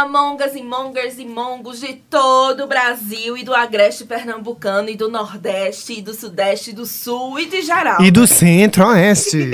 Olá, mongas e mongers e mongos de todo o Brasil e do agreste pernambucano e do nordeste e do sudeste e do sul e de geral. E do centro-oeste.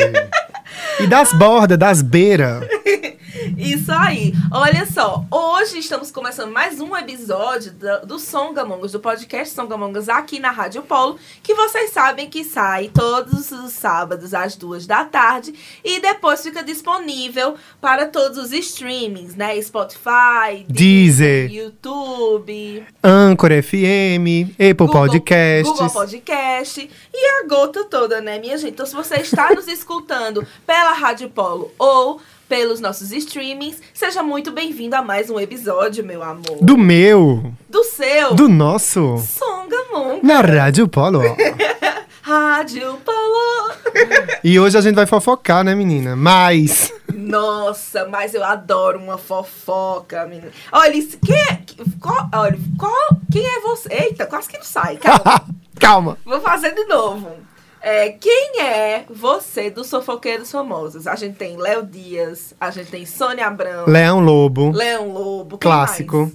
e das bordas, das beiras. Isso aí. Olha só, hoje estamos começando mais um episódio do, do Songamongas, do podcast Songamongas aqui na Rádio Polo, que vocês sabem que sai todos os sábados às duas da tarde e depois fica disponível para todos os streamings, né? Spotify, Deezer. YouTube, Anchor FM, Apple Google- Podcasts. Google Podcast e a gota toda, né, minha gente? Então, se você está nos escutando pela Rádio Polo ou pelos nossos streamings, seja muito bem-vindo a mais um episódio, meu amor. Do meu, Do seu do nosso, Songamon. na Rádio Polo. Rádio Polo. e hoje a gente vai fofocar, né, menina? Mas. Nossa, mas eu adoro uma fofoca, menina. Olha, isso, quem é, qual, olha, qual, quem é você? Eita, quase que não sai, calma. Calma. Vou fazer de novo. É, quem é você dos Sofoqueiros Famosos? A gente tem Léo Dias, a gente tem Sônia Abrão, Leão Lobo. Leão Lobo, Clássico. mais?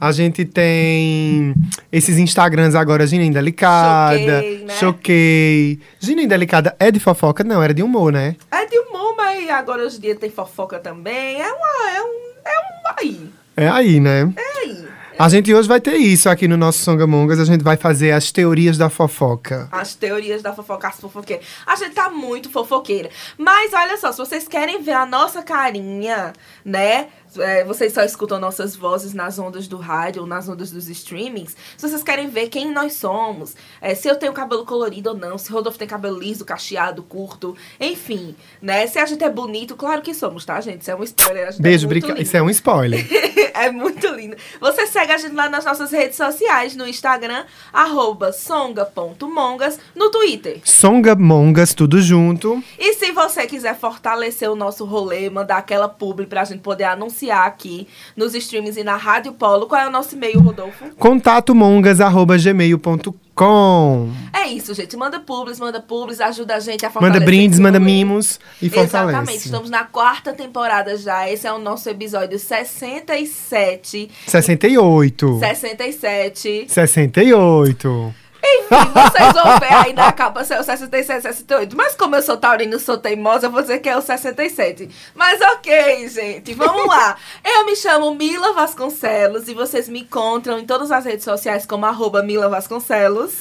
A gente tem esses Instagrams agora, Gina Indelicada. Choquei, né? Choquei. Gina Indelicada é de fofoca? Não, era de humor, né? É de humor, mas agora hoje em dia tem fofoca também. É uma, é um, é um aí, É aí, né? é aí. A gente hoje vai ter isso aqui no nosso Songamongas. A gente vai fazer as teorias da fofoca. As teorias da fofoca, as fofoqueiras. A gente tá muito fofoqueira. Mas olha só, se vocês querem ver a nossa carinha, né? É, vocês só escutam nossas vozes nas ondas do rádio ou nas ondas dos streamings. Se vocês querem ver quem nós somos, é, se eu tenho cabelo colorido ou não, se Rodolfo tem cabelo liso, cacheado, curto, enfim, né? Se a gente é bonito, claro que somos, tá, gente? Isso é um spoiler. é Beijo, brinca... lindo. Isso é um spoiler. é muito lindo. Você segue a gente lá nas nossas redes sociais, no Instagram, arroba songa.mongas, no Twitter. Songamongas, tudo junto. E se você quiser fortalecer o nosso rolê, mandar aquela publi pra gente poder anunciar aqui nos streams e na Rádio Polo, qual é o nosso e-mail, Rodolfo? contatomongas.gmail.com É isso, gente. Manda publis, manda publis, ajuda a gente a fortalecer. Manda brindes, manda mimos e fortalece. Exatamente, estamos na quarta temporada já. Esse é o nosso episódio 67. 68. 67. 68. Enfim, vocês vão ver aí na capa se é o 67, 68. Mas como eu sou taurina e sou teimosa, eu vou dizer que é o 67. Mas ok, gente, vamos lá. Eu me chamo Mila Vasconcelos e vocês me encontram em todas as redes sociais como arroba Mila Vasconcelos.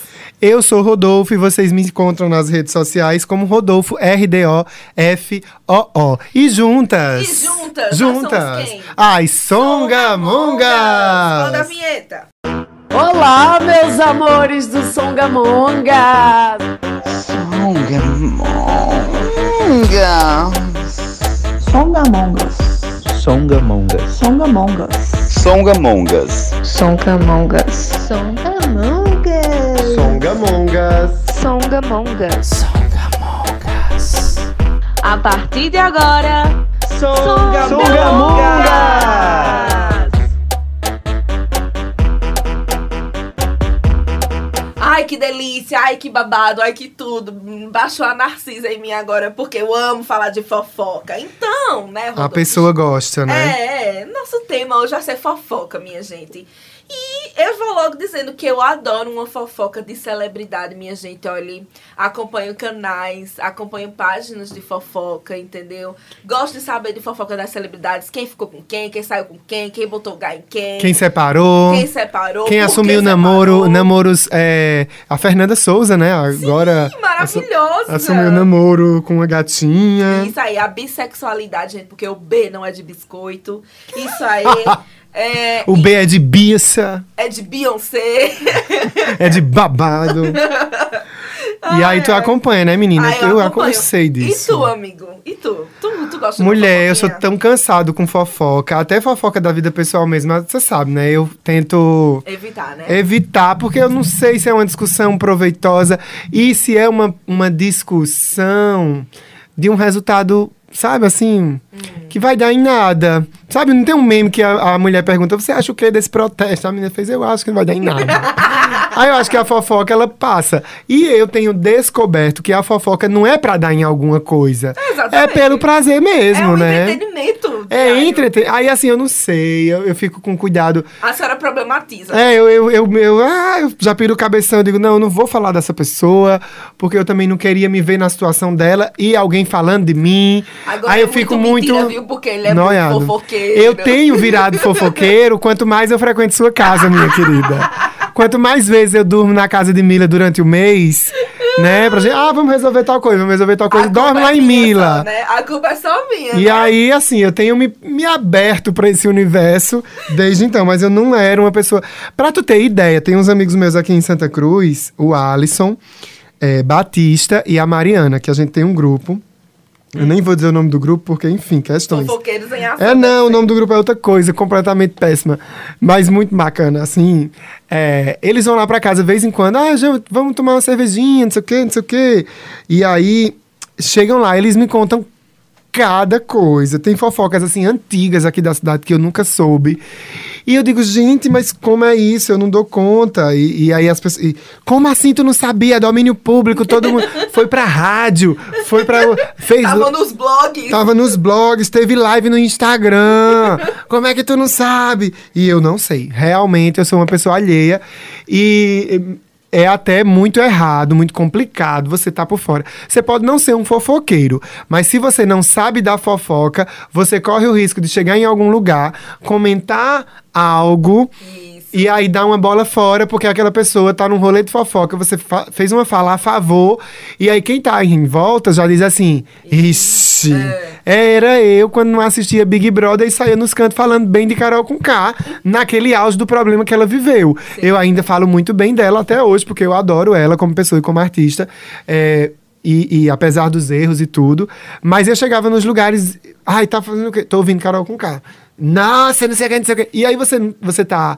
Eu sou Rodolfo e vocês me encontram nas redes sociais como Rodolfo R-D-O-F-O-O. E juntas. E juntas, nós Juntas. somos quem? As Songamongas. Roda a vinheta. Olá, meus amores do Songamonga! Songamongas. Songamongas. Songamongas. Songamongas. Songamongas. Songamongas. Songamongas. A partir de agora, Songamongas. Ai, que delícia, ai, que babado, ai, que tudo. Baixou a Narcisa em mim agora, porque eu amo falar de fofoca. Então, né, A Rodolfo? pessoa gosta, né? É, é, nosso tema hoje vai ser fofoca, minha gente. Eu vou logo dizendo que eu adoro uma fofoca de celebridade, minha gente. Olha, acompanho canais, acompanho páginas de fofoca, entendeu? Gosto de saber de fofoca das celebridades, quem ficou com quem, quem saiu com quem, quem botou o gás em quem, Quem separou. quem separou, Quem assumiu que namoro, separou. namoros, é, a Fernanda Souza, né? Agora Sim, maravilhosa. assumiu namoro com uma gatinha. Isso aí, a bissexualidade, gente, porque o B não é de biscoito. Isso aí é, O B é de biça, é de Beyoncé. é de babado. E aí tu acompanha, né, menina? Ah, eu, acompanho. eu sei disso. E tu, amigo? E tu? Tu, tu gosta de Mulher, eu sou tão cansado com fofoca, até fofoca da vida pessoal mesmo, mas você sabe, né? Eu tento Evitar, né? evitar, porque eu não sei se é uma discussão proveitosa e se é uma, uma discussão de um resultado, sabe, assim, que vai dar em nada. Sabe, não tem um meme que a, a mulher pergunta, você acha o que desse protesto? A menina fez, eu acho que não vai dar em nada. Aí eu acho que a fofoca, ela passa. E eu tenho descoberto que a fofoca não é pra dar em alguma coisa. É Exatamente. pelo prazer mesmo, é um né? entretenimento. É entretenimento. Aí assim, eu não sei, eu, eu fico com cuidado. A senhora problematiza. É, eu, eu, eu, eu, ah, eu já piro o cabeção, eu digo, não, eu não vou falar dessa pessoa, porque eu também não queria me ver na situação dela e alguém falando de mim. Agora Aí é eu fico muito muito. mentira, viu? Porque ele é noiado. muito fofoqueiro. Eu tenho virado fofoqueiro, quanto mais eu frequento sua casa, minha querida. Quanto mais vezes eu durmo na casa de Mila durante o mês, né? Pra gente, ah, vamos resolver tal coisa, vamos resolver tal coisa. Dorme lá é em minha Mila. Só, né? A culpa é só minha. E né? aí, assim, eu tenho me, me aberto pra esse universo desde então, mas eu não era uma pessoa. Pra tu ter ideia, tem uns amigos meus aqui em Santa Cruz, o Alisson, é, Batista e a Mariana, que a gente tem um grupo. Eu nem vou dizer o nome do grupo, porque, enfim, questões. Fofoqueiros em ação. É, não, deve o nome do grupo é outra coisa, completamente péssima. Mas muito bacana, assim. é, eles vão lá pra casa de vez em quando, ah, já, vamos tomar uma cervejinha, não sei o quê, não sei o quê. E aí, chegam lá, eles me contam cada coisa. Tem fofocas, assim, antigas aqui da cidade que eu nunca soube. E eu digo, gente, mas como é isso? Eu não dou conta. E, e aí as pessoas. e, como assim tu não sabia? Domínio público, todo mundo. Foi pra rádio, foi pra. Fez. Tava nos blogs. Tava nos blogs, teve live no Instagram. Como é que tu não sabe? E eu não sei. Realmente eu sou uma pessoa alheia e é até muito errado, muito complicado você tá por fora. Você pode não ser um fofoqueiro, mas se você não sabe da fofoca, você corre o risco de chegar em algum lugar, comentar algo aí dar uma bola fora, porque aquela pessoa tá num rolê de fofoca, você fez uma fala a favor, e aí quem tá em volta já diz assim: Ixi, era eu quando não assistia Big Brother e saía nos cantos falando bem de Carol com K, naquele auge do problema que ela viveu. Eu ainda falo muito bem dela até hoje, porque eu adoro ela como pessoa e como artista. É, e, e apesar dos erros e tudo. Mas eu chegava nos lugares. Ai, tá fazendo o quê? Tô ouvindo Carol com K. Nossa, não sei o que, não sei o que. E aí você, você tá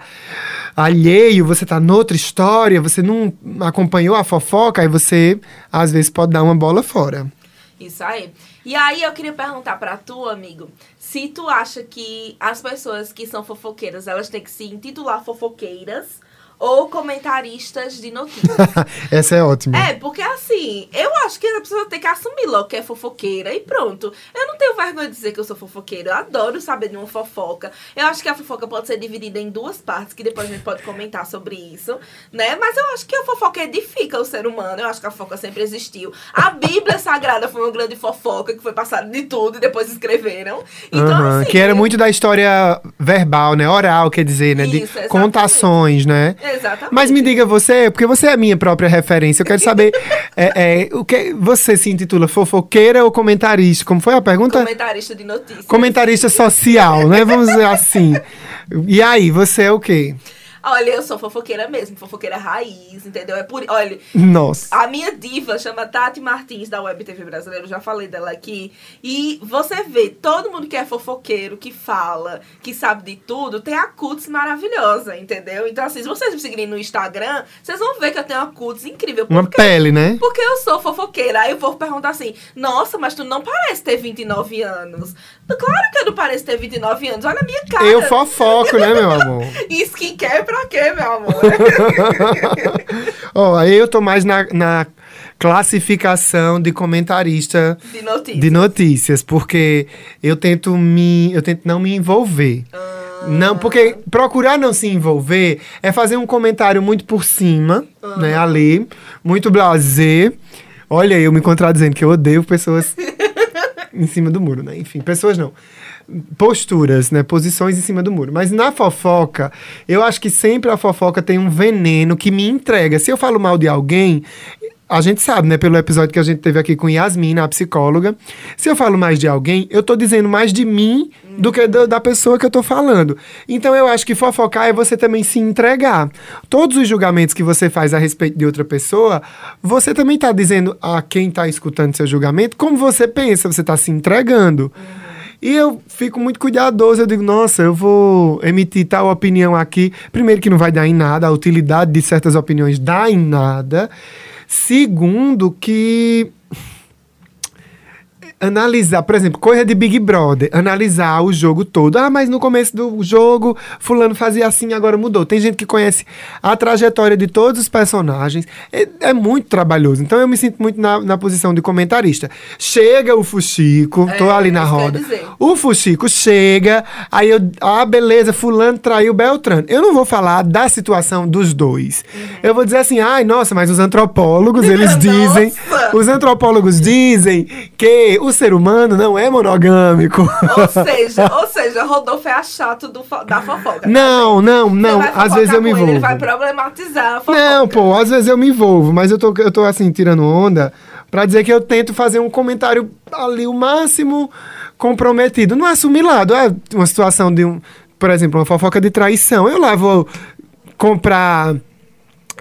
alheio, você tá noutra história, você não acompanhou a fofoca, aí você, às vezes, pode dar uma bola fora. Isso aí. E aí eu queria perguntar pra tu, amigo, se tu acha que as pessoas que são fofoqueiras, elas têm que se intitular fofoqueiras ou comentaristas de notícias. Essa é ótima. É, porque assim, eu acho que a pessoa tem que assumir logo que é fofoqueira e pronto. Eu não tenho vergonha de dizer que eu sou fofoqueira. Eu adoro saber de uma fofoca. Eu acho que a fofoca pode ser dividida em duas partes, que depois a gente pode comentar sobre isso, né? Mas eu acho que a fofoca edifica o ser humano. Eu acho que a fofoca sempre existiu. A Bíblia Sagrada foi uma grande fofoca que foi passada de tudo e depois escreveram. Então, Aham, assim. que era muito da história verbal, né? Oral, quer dizer, né? De Isso, exatamente. contações, né? Exatamente. Mas me diga você, porque você é a minha própria referência. Eu quero saber é, é, o que você se intitula fofoqueira ou comentarista? Como foi a pergunta? Comentarista de notícias. Comentarista social, né? Vamos dizer assim. E aí, você é o quê? Olha, eu sou fofoqueira mesmo, fofoqueira raiz, entendeu? É por. Olha, Nossa. A minha diva chama Tati Martins, da Web TV Brasileira, eu já falei dela aqui. E você vê, todo mundo que é fofoqueiro, que fala, que sabe de tudo, tem a cutis maravilhosa, entendeu? Então, assim, se vocês me seguirem no Instagram, vocês vão ver que eu tenho uma cutis incrível. Uma pele, né? Porque eu sou fofoqueira. Aí eu vou perguntar assim: Nossa, mas tu não parece ter 29 anos. Claro que eu não pareço ter 29 anos. Olha a minha cara. Eu fofoco, né, meu amor? E skincare pra quê, meu amor? Ó, aí eu tô mais na, na classificação de comentarista De notícias. de notícias, porque eu tento me, eu tento não me envolver. Não, porque procurar não se envolver é fazer um comentário muito por cima, né, ali, muito blasé. Olha, eu me contradizendo que eu odeio pessoas em cima do muro, né? Enfim, pessoas não. Posturas, né? Posições em cima do muro. Mas na fofoca, eu acho que sempre a fofoca tem um veneno que me entrega. Se eu falo mal de alguém, a gente sabe, né, pelo episódio que a gente teve aqui com Yasmin, a psicóloga, se eu falo mais de alguém, eu tô dizendo mais de mim do que da, pessoa que eu tô falando. Então eu acho que fofocar é você também se entregar. Todos os julgamentos que você faz a respeito de outra pessoa, você também tá dizendo a quem tá escutando seu julgamento como você pensa, você tá se entregando. E eu fico muito cuidadoso, eu digo, nossa, eu vou emitir tal opinião aqui. Primeiro que não vai dar em nada, a utilidade de certas opiniões dá em nada. Segundo que analisar, por exemplo, coisa de Big Brother, analisar o jogo todo. Ah, mas no começo do jogo, fulano fazia assim, agora mudou. Tem gente que conhece a trajetória de todos os personagens. É, é muito trabalhoso. Então eu me sinto muito na, na posição de comentarista. Chega o Fuxico, tô É, ali na roda. O Fuxico chega, aí eu, ah, beleza, fulano traiu Beltrano. Eu não vou falar da situação dos dois. Eu vou dizer assim, ai, nossa, mas os antropólogos, eles dizem, os antropólogos dizem que o ser humano não é monogâmico. Ou seja, ou seja, Rodolfo é a chato do da fofoca. Não, não, não. Às vezes eu me ele, envolvo. Ele vai problematizar a fofoca. Não, pô, às vezes eu me envolvo, mas eu tô, eu tô assim, tirando onda pra dizer que eu tento fazer um comentário ali o máximo comprometido. Não é assumir lado, é uma situação de um, por exemplo, uma fofoca de traição. Eu lá vou comprar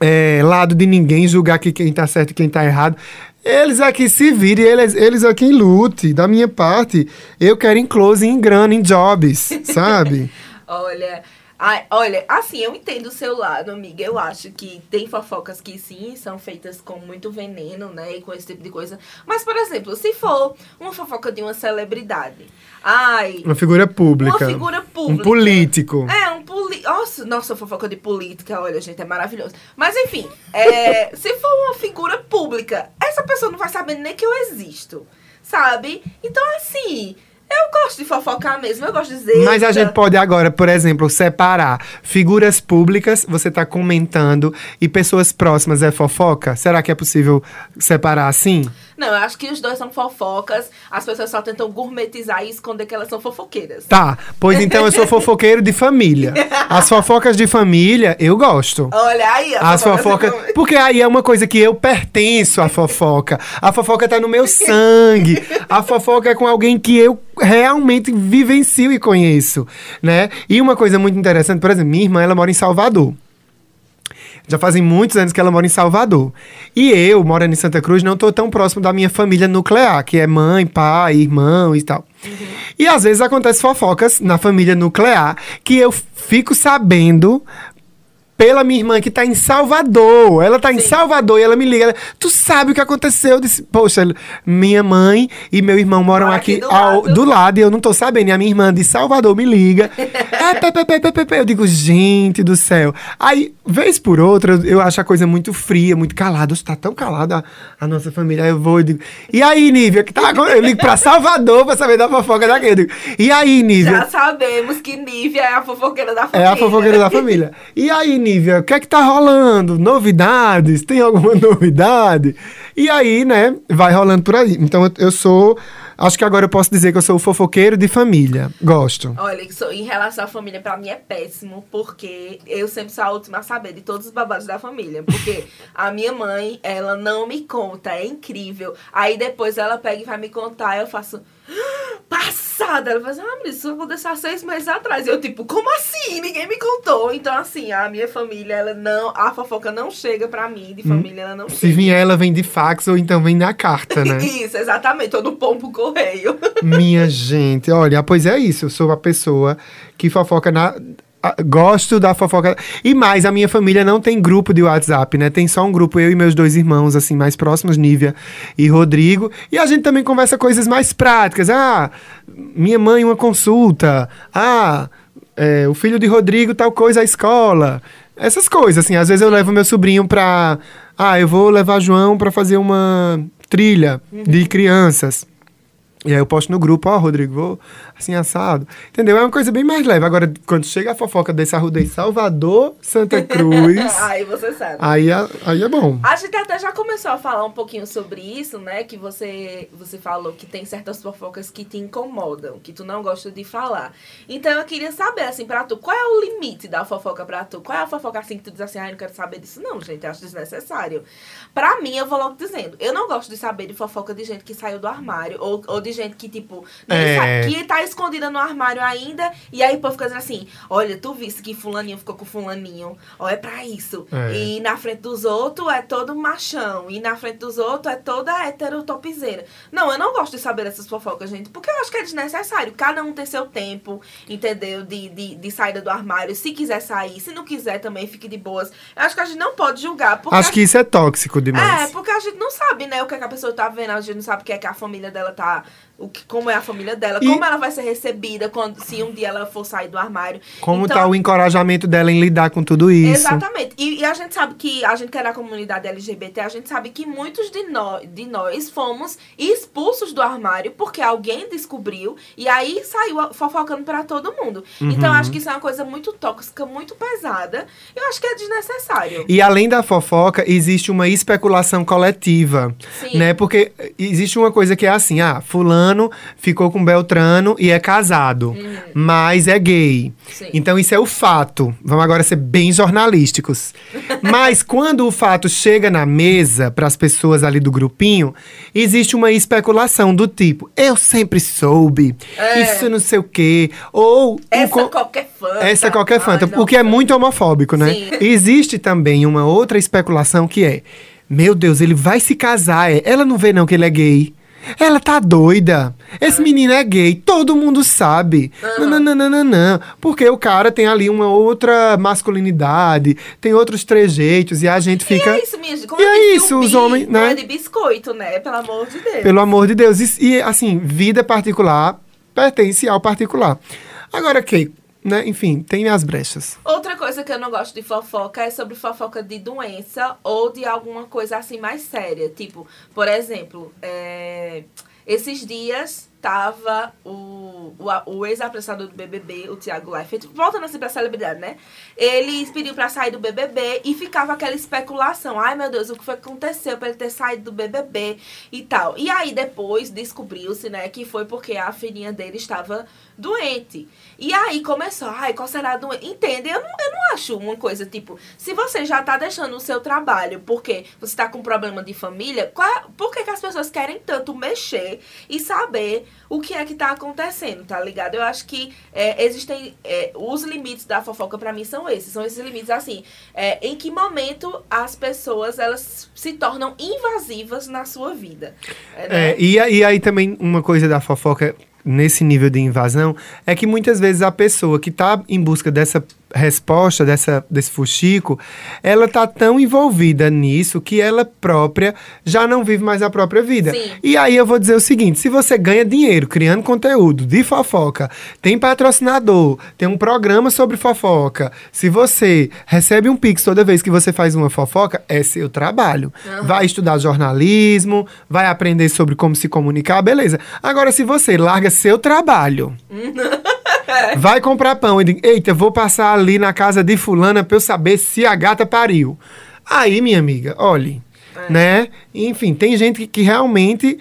é, lado de ninguém, julgar que quem tá certo e quem tá errado. Eles aqui se virem, eles, eles aqui em lute. Da minha parte, eu quero em close, em grana, em jobs, sabe? Olha, ai, olha, assim, eu entendo o seu lado, amiga. Eu acho que tem fofocas que sim, são feitas com muito veneno, né? E com esse tipo de coisa. Mas, por exemplo, se for uma fofoca de uma celebridade. Ai. Uma figura pública. Uma figura pública. Um político. É, um político. Nossa, nossa, fofoca de política, olha, gente, é maravilhoso. Mas enfim, é, se for uma figura pública, essa pessoa não vai saber nem que eu existo. Sabe? Então, assim, eu gosto de fofocar mesmo, eu gosto de dizer. Mas a gente pode agora, por exemplo, separar figuras públicas, você tá comentando, e pessoas próximas é fofoca? Será que é possível separar assim? Não, eu acho que os dois são fofocas. As pessoas só tentam gourmetizar e esconder que elas são fofoqueiras. Tá, pois então eu sou fofoqueiro de família. As fofocas de família, eu gosto. Olha aí, As fofocas. Porque aí é uma coisa que eu pertenço à fofoca. A fofoca tá no meu sangue. A fofoca é com alguém que eu realmente vivencio e conheço, né? E uma coisa muito interessante, por exemplo, minha irmã, ela mora em Salvador. Já fazem muitos anos que ela mora em Salvador. E eu, morando em Santa Cruz, não tô tão próximo da minha família nuclear, que é mãe, pai, irmão e tal. E às vezes acontece fofocas na família nuclear que eu fico sabendo pela minha irmã que tá em Salvador. Ela tá em Salvador e ela me liga. Ela, tu sabe o que aconteceu? Eu disse, Poxa, minha mãe e meu irmão moram Mora aqui, aqui do ao- lado. do lado e eu não tô sabendo. E a minha irmã de Salvador me liga. é. Eu digo, gente do céu. Aí, vez por outra, eu- eu acho a coisa muito fria, muito calada. Tá tão calada a, a nossa família. Aí eu vou e digo, e aí, Nívia? Que tá, agora?" eu ligo pra Salvador pra saber da fofoca daqui. Eu digo, e aí, Nívia? Já sabemos que Nívia é a fofoqueira da É família. a fofoqueira da família. E aí, Nívia, o que é que tá rolando? Novidades? Tem alguma novidade? E aí, né, vai rolando por aí. Então eu, eu sou. Acho que agora eu posso dizer que eu sou o fofoqueiro de família. Gosto. Olha, em relação à família, pra mim é péssimo, porque eu sempre sou a última a saber de todos os babados da família. Porque a minha mãe, ela não me conta, é incrível. Aí depois ela pega e vai me contar, eu faço. "Ah, Passada! Ela faz, ah, mas isso aconteceu há seis meses atrás. E eu, tipo, como assim? Ninguém me contou. Então, assim, a minha família, ela não. A fofoca não chega pra mim, de família, ela não Se chega. vier, ela vem de fax ou então vem na carta, né? Isso, exatamente, todo pombo correio. Minha gente, olha, pois é isso. Eu sou uma pessoa que fofoca na. A- Gosto da fofoca. E mais, a minha família não tem grupo de WhatsApp, né? Tem só um grupo, eu e meus dois irmãos, assim, mais próximos, Nívia e Rodrigo. E a gente também conversa coisas mais práticas. Ah, minha mãe, uma consulta. Ah, é, o filho de Rodrigo, tal coisa, à escola. Essas coisas, assim. Às vezes eu levo meu sobrinho pra. Ah, eu vou levar João pra fazer uma trilha de crianças. E aí eu posto no grupo, ó, Rodrigo, vou assim assado. Entendeu? É uma coisa bem mais leve. Agora, quando chega a fofoca desse arrudei Salvador, Santa Cruz, Aí você sabe. aí, é- aí é bom. A gente até já começou a falar um pouquinho sobre isso, né? Que você, você falou que tem certas fofocas que te incomodam, que tu não gosta de falar. Então eu queria saber, assim, pra tu, qual é o limite da fofoca pra tu? Qual é a fofoca assim que tu diz assim, ah, eu não quero saber disso? Não, gente, acho desnecessário. Pra mim, eu vou logo dizendo, eu não gosto de saber de fofoca de gente que saiu do armário, ou, ou de gente que, tipo, É. que tá escondida no armário ainda, e aí o povo fica dizendo assim, olha, tu viste que fulaninho ficou com fulaninho, ó, é pra isso. É. E na frente dos outros é todo machão. E na frente dos outros é toda hétero topzeira. Não, eu não gosto de saber dessas fofocas, gente. Porque eu acho que é desnecessário. Cada um tem seu tempo, entendeu? De, de, de saída do armário. Se quiser sair, se não quiser também, fique de boas. Eu acho que a gente não pode julgar. Acho que isso é tóxico é, demais. porque a gente não sabe, né, o que, é que a pessoa tá vendo, a gente não sabe o que é que a família dela tá. O que, como é a família dela, E- como ela vai ser recebida quando, se um dia ela for sair do armário. Como Então, tá o encorajamento dela em lidar com tudo isso. Exatamente. E, e a gente sabe que, a gente que é da comunidade LGBT, a gente sabe que muitos de nós, de nós fomos expulsos do armário porque alguém descobriu e aí saiu fofocando pra todo mundo. Então, Uhum. eu acho que isso é uma coisa muito tóxica, muito pesada. Eu acho que é desnecessário. E além da fofoca, existe uma especulação coletiva, Sim. né? Porque existe uma coisa que é assim, ah, fulano ficou com Beltrano e é casado, mas é gay. Uhum. Sim. Então isso é o fato. Vamos agora ser bem jornalísticos. mas quando o fato chega na mesa para as pessoas ali do grupinho, existe uma especulação do tipo, eu sempre soube, É. isso não sei o quê, ou Essa co- qualquer fã. essa é qualquer fanta, Ai, o que é muito homofóbico, né? Sim. Existe também uma outra especulação que é: meu Deus, ele vai se casar, é. ela não vê não que ele é gay. Ela tá doida. Esse menino é gay, todo mundo sabe. Não, não, não, não, não, não. Porque o cara tem ali uma outra masculinidade, tem outros trejeitos e a gente fica. E é isso, minha gente. Como E é disse, isso, os homens, não né? é de biscoito, né? Pelo amor de Deus. Pelo amor de Deus. E, e, assim, vida particular pertence ao particular. Agora, que, né? Enfim, tem as brechas. Outra coisa que eu não gosto de fofoca é sobre fofoca de doença ou de alguma coisa assim mais séria. Tipo, por exemplo, é, esses dias tava o, o, o ex-apresentador do BBB, o Thiago Leifert, voltando assim pra celebridade, né? Ele pediu pra sair do BBB e ficava aquela especulação. Ai, meu Deus, o que foi que aconteceu pra ele ter saído do BBB e tal. E aí depois descobriu-se, né, que foi porque a filhinha dele estava doente. E aí começou, ai, qual será a doença? Entende? Eu não, eu não acho uma coisa tipo, se você já tá deixando o seu trabalho porque você tá com problema de família, qual, é- por que, que as pessoas querem tanto mexer e saber o que é que tá acontecendo, tá ligado? Eu acho que é, existem. é, os limites da fofoca pra mim são esses. São esses limites assim. é, em que momento as pessoas elas se tornam invasivas na sua vida. Né? É, e, e aí também uma coisa da fofoca nesse nível de invasão é que muitas vezes a pessoa que tá em busca dessa resposta, dessa, desse fuxico, ela tá tão envolvida nisso que ela própria já não vive mais a própria vida. Sim. E aí eu vou dizer o seguinte: se você ganha dinheiro criando conteúdo de fofoca, tem patrocinador, tem um programa sobre fofoca, se você recebe um pix toda vez que você faz uma fofoca, é seu trabalho. Vai estudar jornalismo, vai aprender sobre como se comunicar, beleza. Agora, se você larga seu trabalho. Vai comprar pão e diz, eita, vou passar ali na casa de fulana pra eu saber se a gata pariu. Aí, minha amiga, olhe, né? Enfim, tem gente que, que realmente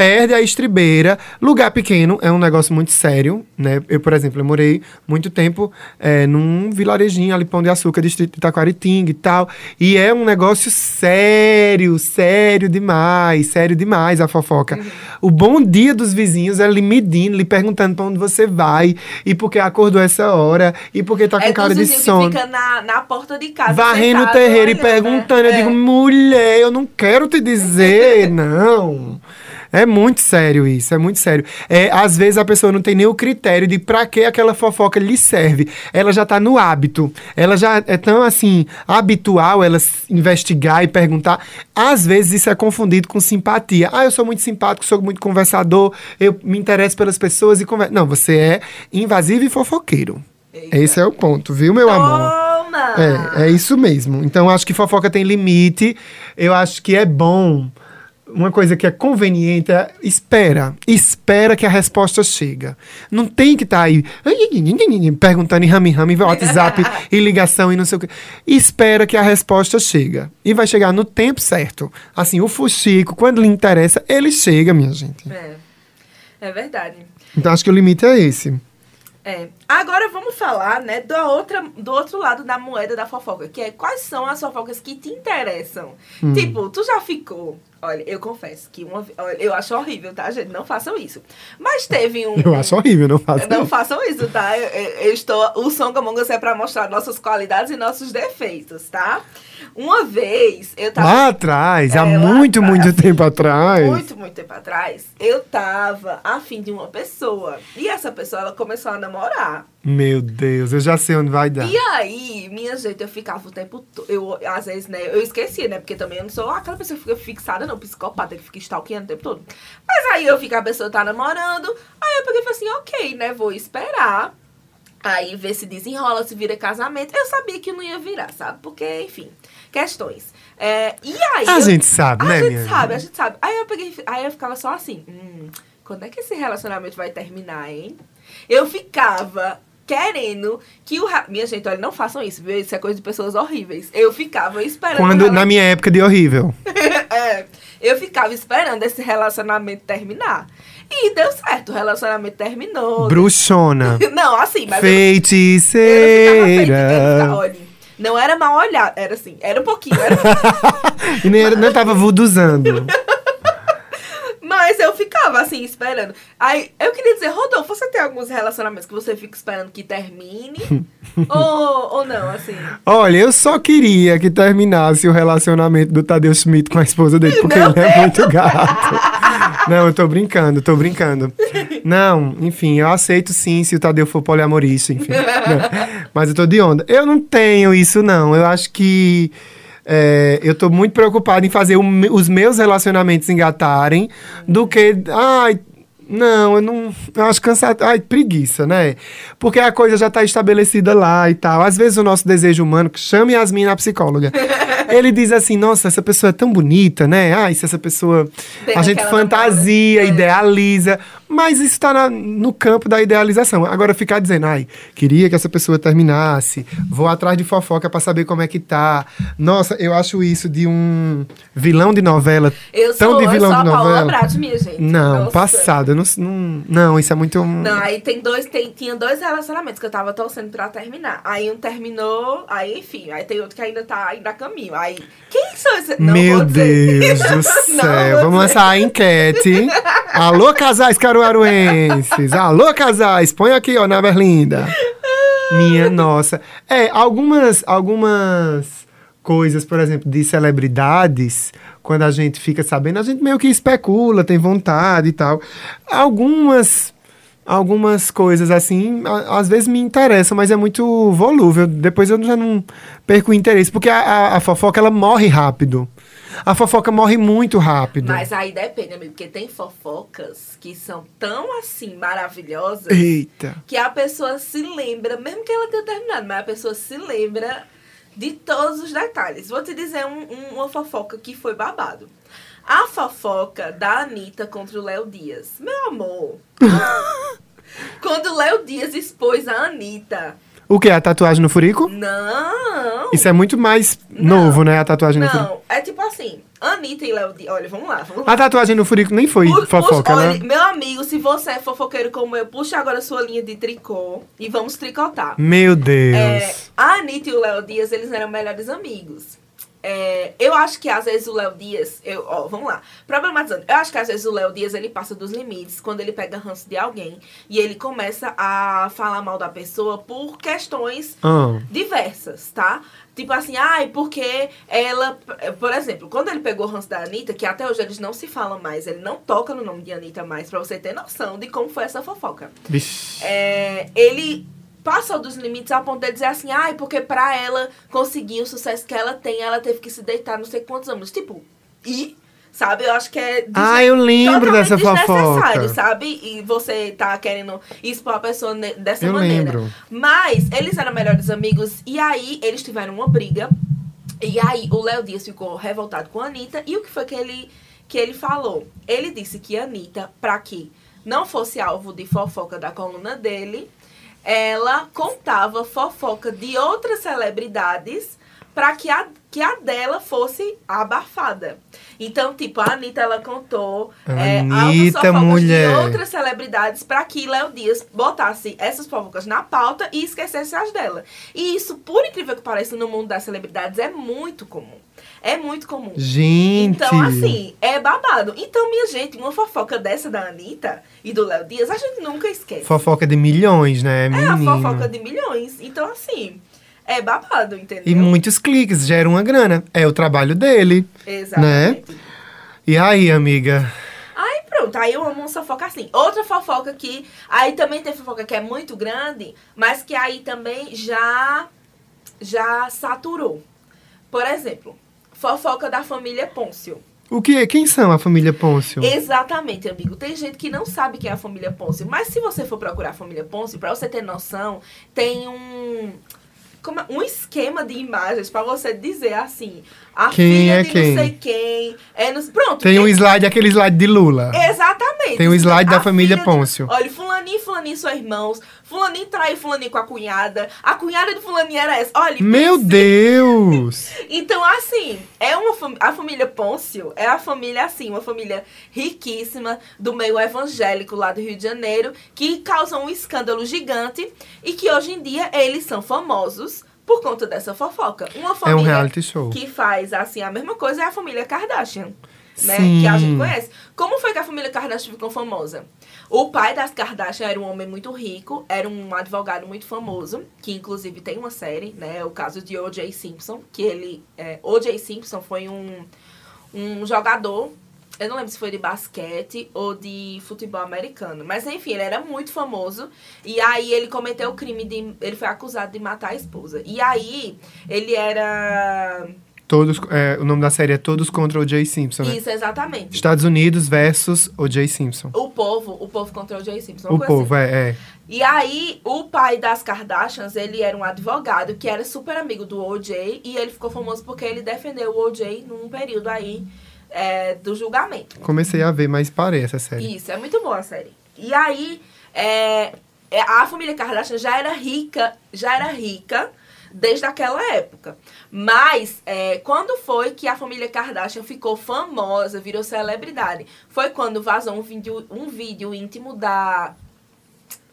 perde a estribeira. Lugar pequeno é um negócio muito sério, né? Eu, por exemplo, eu morei muito tempo é, num vilarejinho ali, Pão de Açúcar, distrito de Itaquaritinga e tal. E é um negócio sério, sério demais, sério demais a fofoca. O bom dia dos vizinhos é lhe medindo, lhe perguntando pra onde você vai, e porque acordou essa hora, e porque tá com é cara de sono. que fica na, na porta de casa. Varrendo o terreiro e olhando, perguntando. né? Eu digo, mulher, eu não quero te dizer, não. É muito sério isso, é muito sério. É, às vezes a pessoa não tem nem o critério de pra que aquela fofoca lhe serve. Ela já tá no hábito. Ela já é tão assim, habitual ela investigar e perguntar. Às vezes isso é confundido com simpatia. Ah, eu sou muito simpático, sou muito conversador, eu me interesso pelas pessoas e converso. Não, você é invasivo e fofoqueiro. Esse é o ponto, viu, meu amor? Toma! É, é isso mesmo. Então, acho que fofoca tem limite. Eu acho que é bom uma coisa que é conveniente é espera. Espera que a resposta chega. Não tem que estar aí perguntando em rami rami, WhatsApp e ligação e não sei o que. Espera que a resposta chega. E vai chegar no tempo certo. Assim, o fuxico, quando lhe interessa, ele chega, minha gente. É. É verdade. Então acho que o limite é esse. É. Agora vamos falar, né, do, outra, do outro lado da moeda da fofoca, que é quais são as fofocas que te interessam. Hum. Tipo, tu já ficou. Olha, eu confesso que uma, olha, eu acho horrível, tá, gente? Não façam isso. Mas teve um. Eu acho horrível, não faço. Não façam isso, tá? Eu, eu- eu estou. O Song Among Us é pra mostrar nossas qualidades e nossos defeitos, tá? Uma vez eu tava. Lá atrás, há É, lá muito, atrás, muito tempo atrás. Muito, muito tempo atrás, eu tava afim de uma pessoa. E essa pessoa, ela começou a namorar. Meu Deus, eu já sei onde vai dar. E aí, minha gente, eu ficava o tempo todo. Eu, às vezes, né, eu esquecia, né? Porque também eu não sou aquela pessoa que fica fixada, não, psicopata, que fica stalkeando o tempo todo. Mas aí eu vi que a pessoa tá namorando. Aí eu peguei e falei assim, ok, né? Vou esperar. Aí ver se desenrola, se vira casamento. Eu sabia que não ia virar, sabe? Porque, enfim, questões. É, e aí. A eu- gente sabe, a né, gente minha sabe, a gente sabe. Aí eu peguei, aí eu ficava só assim, hum, quando é que esse relacionamento vai terminar, hein? Eu ficava querendo que o. Minha gente, olha, não façam isso, viu? Isso é coisa de pessoas horríveis. Eu ficava esperando. Quando, na minha época de horrível. é, eu ficava esperando esse relacionamento terminar. E deu certo, o relacionamento terminou. Bruxona. Não, assim, mas. eu- Eu Feiticeira. olha, não era mal olhado, era assim, era um pouquinho, era E nem, era- não tava vuduzando. Mas eu ficava assim, esperando. Aí eu queria dizer, Rodolfo, você tem alguns relacionamentos que você fica esperando que termine? ou, ou não, assim? Olha, eu só queria que terminasse o relacionamento do Tadeu Schmidt com a esposa dele, porque Meu ele é muito gato. Não, eu tô brincando, tô brincando. Não, enfim, eu aceito sim se o Tadeu for poliamorista, enfim. Mas eu tô de onda. Eu não tenho isso, não. Eu acho que. É, eu tô muito preocupado em fazer o os meus relacionamentos engatarem do que. Ai, não, eu não. Eu acho cansado. Ai, preguiça, né? Porque a coisa já tá estabelecida lá e tal. Às vezes o nosso desejo humano, que chame Yasmin a psicóloga. Ele diz assim: nossa, essa pessoa é tão bonita, né? Ai, se essa pessoa. Tem a gente fantasia, namora. É. Mas isso tá na- no campo da idealização. Agora, ficar dizendo, ai, queria que essa pessoa terminasse, vou atrás de fofoca pra saber como é que tá. Nossa, eu acho isso de um vilão de novela. Eu tão sou, de eu vilão sou de a Paula novela. Brat, minha gente. Não, Nossa. passado. Eu não, não, não, isso é muito. Não, aí tem dois, tem, tinha dois relacionamentos que eu tava torcendo pra terminar. Aí um terminou, aí enfim, aí tem outro que ainda tá ainda a caminho. Aí, quem são esses? Não Meu. Deus do Não céu. Vamos lançar a enquete. Alô, casais caruaruenses. Alô, casais. Põe aqui, ó, na Berlinda. Minha nossa. É, algumas, algumas coisas, por exemplo, de celebridades, quando a gente fica sabendo, a gente meio que especula, tem vontade e tal. Algumas. Algumas coisas assim, a- às vezes me interessam, mas é muito volúvel. Depois eu já não perco o interesse, porque a, a- a fofoca ela morre rápido. A fofoca morre muito rápido. Mas aí depende, amigo, porque tem fofocas que são tão assim maravilhosas Eita. que a pessoa se lembra, mesmo que ela tenha terminado, mas a pessoa se lembra de todos os detalhes. Vou te dizer um- um- uma fofoca que foi babado. A fofoca da Anitta contra o Léo Dias. Meu amor. Quando o Léo Dias expôs a Anitta. O que? A tatuagem no furico? Não. Isso é muito mais novo, né? A tatuagem no furico. Não, é tipo assim, Anitta e Léo Dias. Olha, vamos lá, vamos lá. A tatuagem no furico nem foi fofoca, né? Meu amigo, se você é fofoqueiro como eu, puxa agora sua linha de tricô e vamos tricotar. Meu Deus. É, a Anitta e o Léo Dias, eles eram melhores amigos. É, eu acho que às vezes o Léo Dias, eu, ó, vamos lá, problematizando. Eu acho que às vezes o Léo Dias ele passa dos limites quando ele pega ranço de alguém e ele começa a falar mal da pessoa por questões Ah. diversas, tá? Tipo assim, ai, porque ela. Por exemplo, quando ele pegou o ranço da Anitta, que até hoje eles não se falam mais, ele não toca no nome de Anitta mais, pra você ter noção de como foi essa fofoca. É, ele passou dos limites a ponto de dizer assim, ai, porque pra ela conseguir o sucesso que ela tem, ela teve que se deitar não sei quantos anos. Tipo, e, sabe, eu acho que é. Ah, eu lembro dessa desnecessário, fofoca. sabe? E você tá querendo expor a pessoa dessa Eu maneira. lembro. Mas eles eram melhores amigos e aí eles tiveram uma briga. E aí o Léo Dias ficou revoltado com a Anitta. E o que foi que ele que ele falou? Ele disse que a Anitta, para que não fosse alvo de fofoca da coluna dele, ela contava fofoca de outras celebridades para que a, que a dela fosse abafada. Então, tipo, a Anitta, ela contou é, altas Anitta, fofocas mulher. de outras celebridades para que Léo Dias botasse essas fofocas na pauta e esquecesse as dela. E isso, por incrível que pareça, no mundo das celebridades é muito comum. É muito comum. Gente. Então, assim, é babado. Então, minha gente, uma fofoca dessa da Anitta e do Léo Dias, a gente nunca esquece. Fofoca de milhões, né, É menina? a fofoca de milhões. Então, assim, é babado, entendeu? E muitos cliques, gera uma grana. É o trabalho dele. Exatamente. E aí, amiga? Aí pronto, aí eu amo uma fofoca assim. Outra fofoca que. Aí também tem fofoca que é muito grande, mas que aí também já. Já saturou. Por exemplo, fofoca da família Pôncio. O que é? Quem são a família Pôncio? Exatamente, amigo. Tem gente que não sabe quem é a família Pôncio. Mas se você for procurar a família Pôncio, pra você ter noção, tem um. como é- um esquema de imagens pra você dizer assim. A Quem filha é de quem? não sei quem. É no, pronto. Tem um slide, aquele slide de Lula. Exatamente. Tem o slide da família filha de- Pôncio. Olha, fulaninho são irmãos. Fulaninho trai fulaninho com a cunhada. A cunhada de fulaninho era essa. Olha, Meu pense- Deus! Então, assim, é uma fam- a família Pôncio é a família, assim, uma família riquíssima do meio evangélico lá do Rio de Janeiro, que causa um escândalo gigante e que hoje em dia eles são famosos por conta dessa fofoca. Uma É um família reality show. que faz, assim, a mesma coisa é a família Kardashian. Né, Sim. que a gente conhece. Como foi que a família Kardashian ficou famosa? O pai das Kardashian era um homem muito rico, era um advogado muito famoso, que inclusive tem uma série, né? O caso de O.J. Simpson, que ele. É, O.J. Simpson foi um, um jogador. Eu não lembro se foi de basquete ou de futebol americano. Mas enfim, ele era muito famoso. E aí ele cometeu o crime de. Ele foi acusado de matar a esposa. E aí ele era. Todos, é, o nome da série é Todos contra o Jay Simpson, né? Isso, exatamente. Estados Unidos versus o Jay Simpson. O povo, o povo contra o Jay Simpson. O povo, assim. é, é. E aí, o pai das Kardashians, ele era um advogado que era super amigo do OJ. E ele ficou famoso porque ele defendeu o OJ num período aí é, do julgamento. Comecei a ver, mas parei essa série. Isso, é muito boa a série. E aí, é, é, a família Kardashian já era rica, já era rica desde aquela época. Mas, é, quando foi que a família Kardashian ficou famosa, virou celebridade? Foi quando vazou um vídeo, um vídeo íntimo da...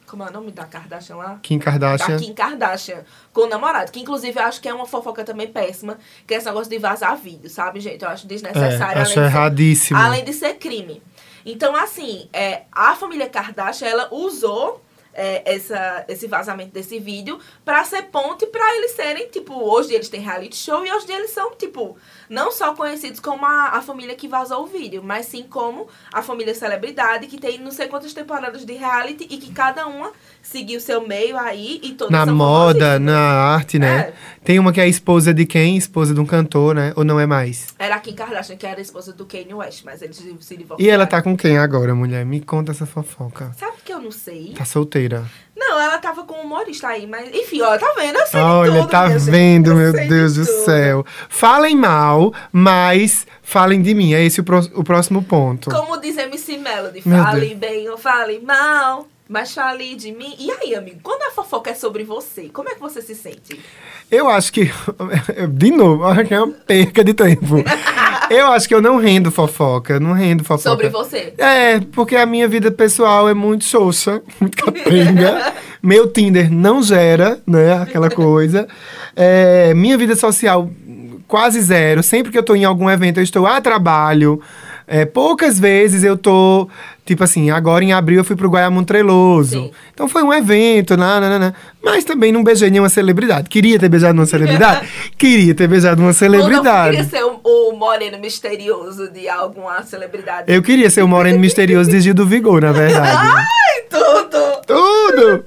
Como é o nome da Kardashian lá? Kim Kardashian. Da Kim Kardashian com o namorado. Que inclusive eu acho que é uma fofoca também péssima. Que é esse negócio de vazar vídeo, sabe, gente? Eu acho desnecessário. É, acho além de ser- erradíssimo. Além de ser crime. Então, assim, é, a família Kardashian, ela usou é, essa, esse vazamento desse vídeo pra ser ponte pra eles serem, tipo, hoje eles têm reality show e hoje eles são, tipo, não só conhecidos como a, a família que vazou o vídeo, mas sim como a família celebridade que tem não sei quantas temporadas de reality e que cada uma seguiu seu meio aí e todas Na moda, na arte, né? É. Tem uma que é a esposa de quem? Esposa de um cantor, né? Ou não é mais? Era a Kim Kardashian, que era a esposa do Kanye West, mas eles se divorciaram. E ela tá com quem agora, mulher? Me conta essa fofoca. Sabe que eu não sei? Tá solteira. Não, ela tava com um humorista aí, mas enfim, ó, tá vendo? Eu sei Olha, de tudo, tá minha gente. vendo, Eu meu Deus do tudo. céu. Falem mal, mas falem de mim. É esse o, pró- o próximo ponto. Como diz MC Melody, Meu fale Deus. bem ou fale mal, mas fale de mim. E aí, amigo, quando a fofoca é sobre você, como é que você se sente? Eu acho que. De novo, acho que é uma perca de tempo. Eu acho que eu não rendo fofoca. Não rendo fofoca. Sobre você? É, porque a minha vida pessoal é muito xoxa, muito capenga. Meu Tinder não gera, né, aquela coisa. É, minha vida social quase zero. Sempre que eu tô em algum evento, eu estou a trabalho. É, poucas vezes eu tô, tipo assim, agora em abril eu fui pro Guaiamum Treloso. Sim. Então foi um evento, na, na, na, na. mas também não beijei nenhuma celebridade. Queria ter beijado uma celebridade? Queria ter beijado uma Ou não celebridade. queria ser o, o moreno misterioso de alguma celebridade? Eu queria ser o moreno misterioso de Gil do Vigor, na verdade. Ai, tudo! Tudo!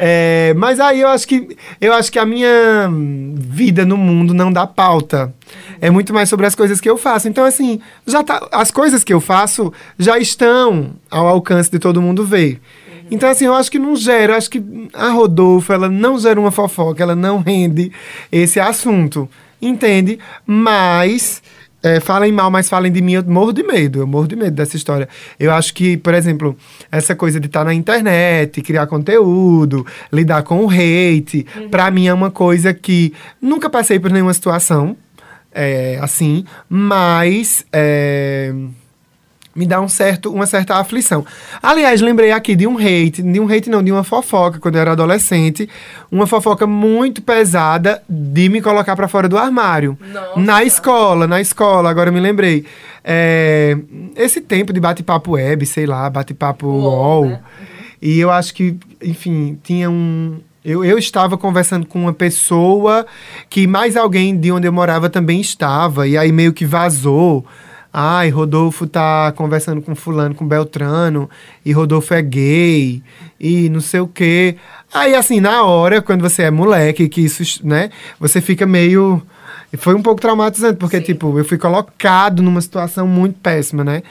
É, mas aí eu acho que eu acho que a minha vida no mundo não dá pauta. É muito mais sobre as coisas que eu faço. Então, assim, já tá, as coisas que eu faço já estão ao alcance de todo mundo ver. Então, assim, eu acho que não gera, eu acho que a Rodolfo, ela não gera uma fofoca, ela não rende esse assunto. Entende? Mas é, falem mal, mas falem de mim, eu morro de medo. Eu morro de medo dessa história. Eu acho que, por exemplo, essa coisa de estar na internet, criar conteúdo, lidar com o hate, pra mim é uma coisa que nunca passei por nenhuma situação é, assim, mas é, me dá um certo, uma certa aflição. Aliás, lembrei aqui de um hate, de um hate não, de uma fofoca quando eu era adolescente, uma fofoca muito pesada de me colocar pra fora do armário. Nossa. Na escola, na escola, agora me lembrei. É, esse tempo de bate-papo web, sei lá, bate-papo UOL. né? E eu acho que, enfim, tinha um. Eu, eu estava conversando com uma pessoa que mais alguém de onde eu morava também estava, e aí meio que vazou. Ai, Rodolfo tá conversando com fulano, com Beltrano, e Rodolfo é gay, e não sei o quê. Aí, assim, na hora, quando você é moleque, que isso, né, você fica meio... Foi um pouco traumatizante, porque, Sim. tipo, eu fui colocado numa situação muito péssima, né?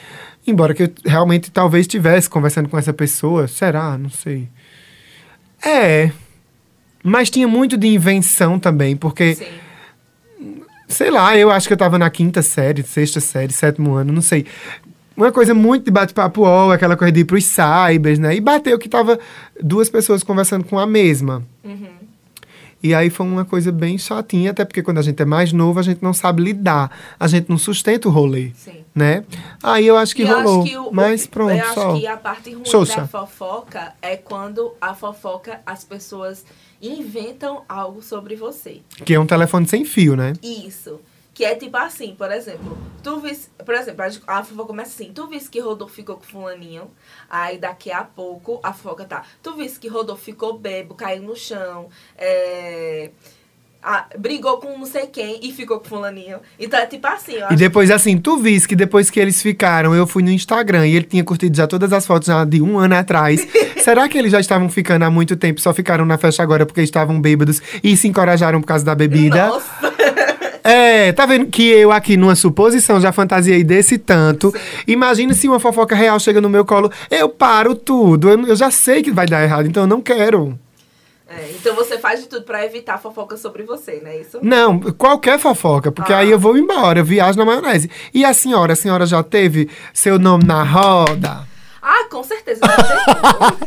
Embora que eu realmente talvez estivesse conversando com essa pessoa, será? Não sei. É. Mas tinha muito de invenção também, porque, Sim. Sei lá, eu acho que eu tava na quinta série, sexta série, sétimo ano, não sei. Uma coisa muito de bate-papo UOL, aquela coisa de ir pros cybers, né? E bateu que tava duas pessoas conversando com a mesma. Uhum. E aí foi uma coisa bem chatinha, até porque quando a gente é mais novo, a gente não sabe lidar. A gente não sustenta o rolê, Sim. né? Aí eu acho que E eu rolou. acho que o- mas pronto, Eu acho só. que a parte ruim Sousa. da fofoca é quando a fofoca, as pessoas inventam algo sobre você. Que é um telefone sem fio, né? Isso. Que é tipo assim, por exemplo, tu vis, por exemplo, a fofoca começa assim, tu viste que Rodolfo ficou com fulaninho, aí daqui a pouco a fofoca tá, tu viste que Rodolfo ficou bebo, caiu no chão, é, a- brigou com não sei quem e ficou com fulaninho. Então é tipo assim, eu E depois, assim, tu viste que depois que eles ficaram, eu fui no Instagram e ele tinha curtido já todas as fotos já de um ano atrás. Será que eles já estavam ficando há muito tempo, só ficaram na festa agora porque estavam bêbados e se encorajaram por causa da bebida? Nossa, É, tá vendo que eu aqui numa suposição já fantasiei desse tanto. Imagina se uma fofoca real chega no meu colo, eu paro tudo. Eu, eu já sei que vai dar errado, então eu não quero. É, então você faz de tudo pra evitar fofoca sobre você, não é isso? Não, qualquer fofoca, porque Ah. aí eu vou embora, eu viajo na maionese. E a senhora, a senhora já teve seu nome na roda? Ah, com certeza.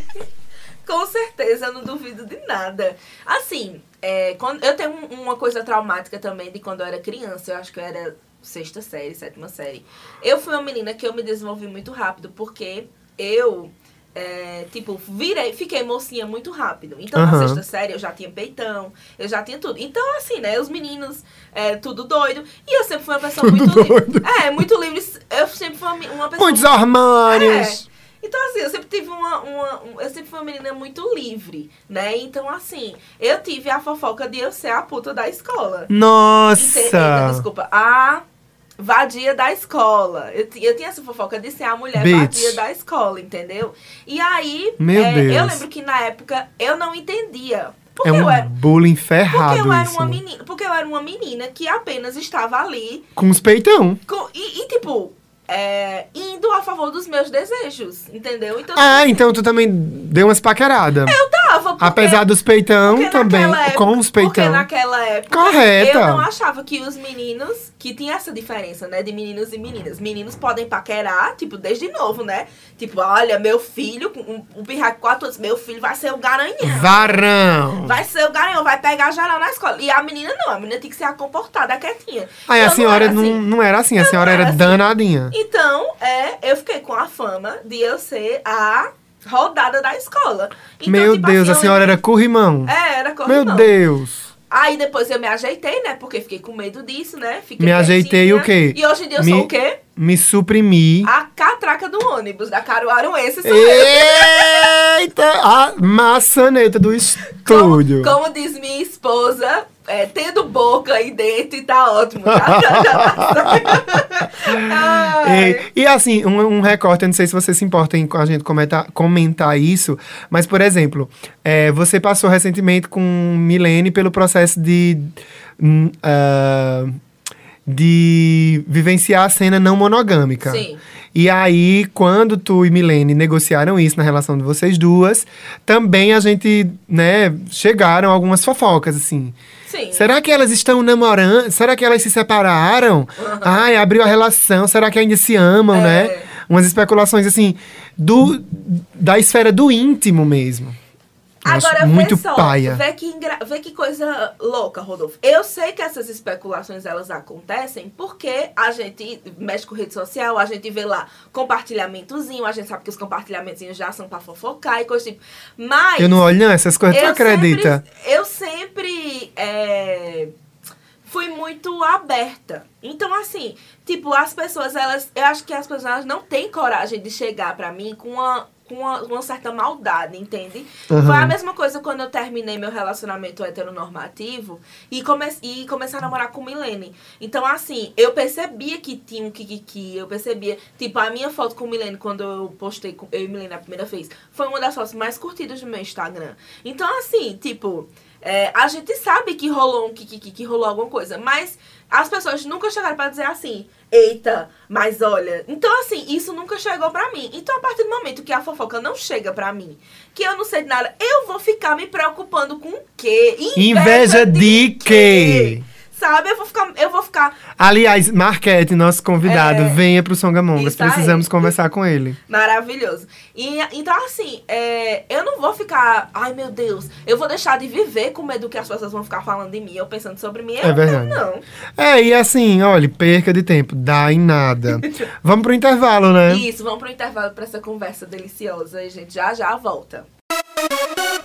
com certeza, eu não duvido de nada. Assim, é, quando, eu tenho um- uma coisa traumática também de quando eu era criança. Eu acho que eu era sexta série, sétima série. Eu fui uma menina que eu me desenvolvi muito rápido, porque eu, é, tipo, virei, fiquei mocinha muito rápido. Então, na Aham. sexta série, eu já tinha peitão, eu já tinha tudo. Então, assim, né, os meninos, é, tudo doido. E eu sempre fui uma pessoa Tudo muito livre. doido. É, muito livre. Eu sempre fui uma, pessoa Muitos hormônios! é. Então, assim, eu sempre tive uma, uma. um- eu sempre fui uma menina muito livre, né? Então, assim, eu tive a fofoca de eu ser a puta da escola. Ente- Nossa! desculpa. A vadia da escola. Eu, eu tinha essa fofoca de ser a mulher Bitch. vadia da escola, entendeu? E aí, Meu é, Deus. eu lembro que na época eu não entendia. Porque É um eu era. bullying Porque ferrado eu era isso. uma menina. Porque eu era uma menina que apenas estava ali Com os peitão. com- e, e, tipo, é, indo a favor dos meus desejos, entendeu? Então, Ah, tipo, então tu também deu umas paqueradas. eu. Porque, Apesar dos peitão também, época- com os Porque peitão. naquela época. Correta. Eu não achava que os meninos. Que tinha essa diferença, né? De meninos e meninas. Meninos podem paquerar, tipo, desde novo, né? Tipo, olha, meu filho, um, um pirraque com quatro anos, meu filho vai ser o garanhão. Varão! Vai ser o garanhão, vai pegar geral na escola. E a menina não, a menina tem que ser a comportada, a quietinha. Aí Eu a não senhora era não, assim. não era assim, a não senhora era era assim. danadinha. Então, é, eu fiquei com a fama de eu ser a rodada da escola. Então, Meu tipo Deus, assim, a eu senhora era corrimão. É, era Meu corrimão. Deus. Aí depois eu me ajeitei, né? Porque fiquei com medo disso, né? Fiquei Me ajeitei o quê? E hoje em dia eu Me- sou o quê? Me suprimi. A catraca do ônibus, da Caruaruense. sou eu. Eita! A maçaneta do Como, estúdio. como diz minha esposa, é, tendo boca e dentro e tá ótimo. Tá Ai. E, e assim, um, um recorte, eu não sei se você se importa em a gente comentar, comentar isso, mas, por exemplo, é, você passou recentemente com Milene pelo processo de. ah, de vivenciar a cena não monogâmica. Sim. E aí, quando tu e Milene negociaram isso na relação de vocês duas, também a gente, né, chegaram algumas fofocas, assim. Sim. Será que elas estão namorando? Será que elas se separaram? Ai, abriu a relação. Será que ainda se amam, É. né? Umas especulações, assim, do, da esfera do íntimo mesmo. Agora, muito vê só, paia. Vê que, engra- vê que coisa louca, Rodolfo. Eu sei que essas especulações, elas acontecem porque a gente mexe com rede social, a gente vê lá compartilhamentozinho, a gente sabe que os compartilhamentozinhos já são pra fofocar e coisa tipo. Mas... Eu não olho, não, essas coisas. Tu acredita? Sempre, eu sempre muito aberta. Então, assim, tipo, as pessoas, elas. Eu acho que as pessoas não têm coragem de chegar pra mim com uma. Com uma, uma certa maldade, entende? Aham. Foi a mesma coisa quando eu terminei meu relacionamento heteronormativo e, come, e comecei a namorar com Milene. Então, assim, eu percebia que tinha um kikiki, eu percebia. Tipo, a minha foto com Milene, quando eu postei com eu e Milene a primeira vez, foi uma das fotos mais curtidas do meu Instagram. Então, assim, tipo, é, a gente sabe que rolou um kikiki, que rolou alguma coisa, mas as pessoas nunca chegaram pra dizer assim, eita, mas olha. Então, assim, isso nunca chegou pra mim. Então, a partir do momento que a fofoca não chega pra mim, que eu não sei de nada, eu vou ficar me preocupando com o quê? Inveja de quê? Sabe? Eu vou ficar. Eu vou ficar Aliás, Marquete, nosso convidado, É. venha pro Songamongas. Isso aí. Precisamos conversar com ele. Maravilhoso. E, então, assim, é, eu não vou ficar, ai meu Deus, eu vou deixar de viver com medo que as pessoas vão ficar falando de mim, eu pensando sobre mim. É verdade. Não. É, e assim, olha, perca de tempo, dá em nada. Vamos pro intervalo, né? Isso, vamos pro intervalo pra essa conversa deliciosa e gente já já volta.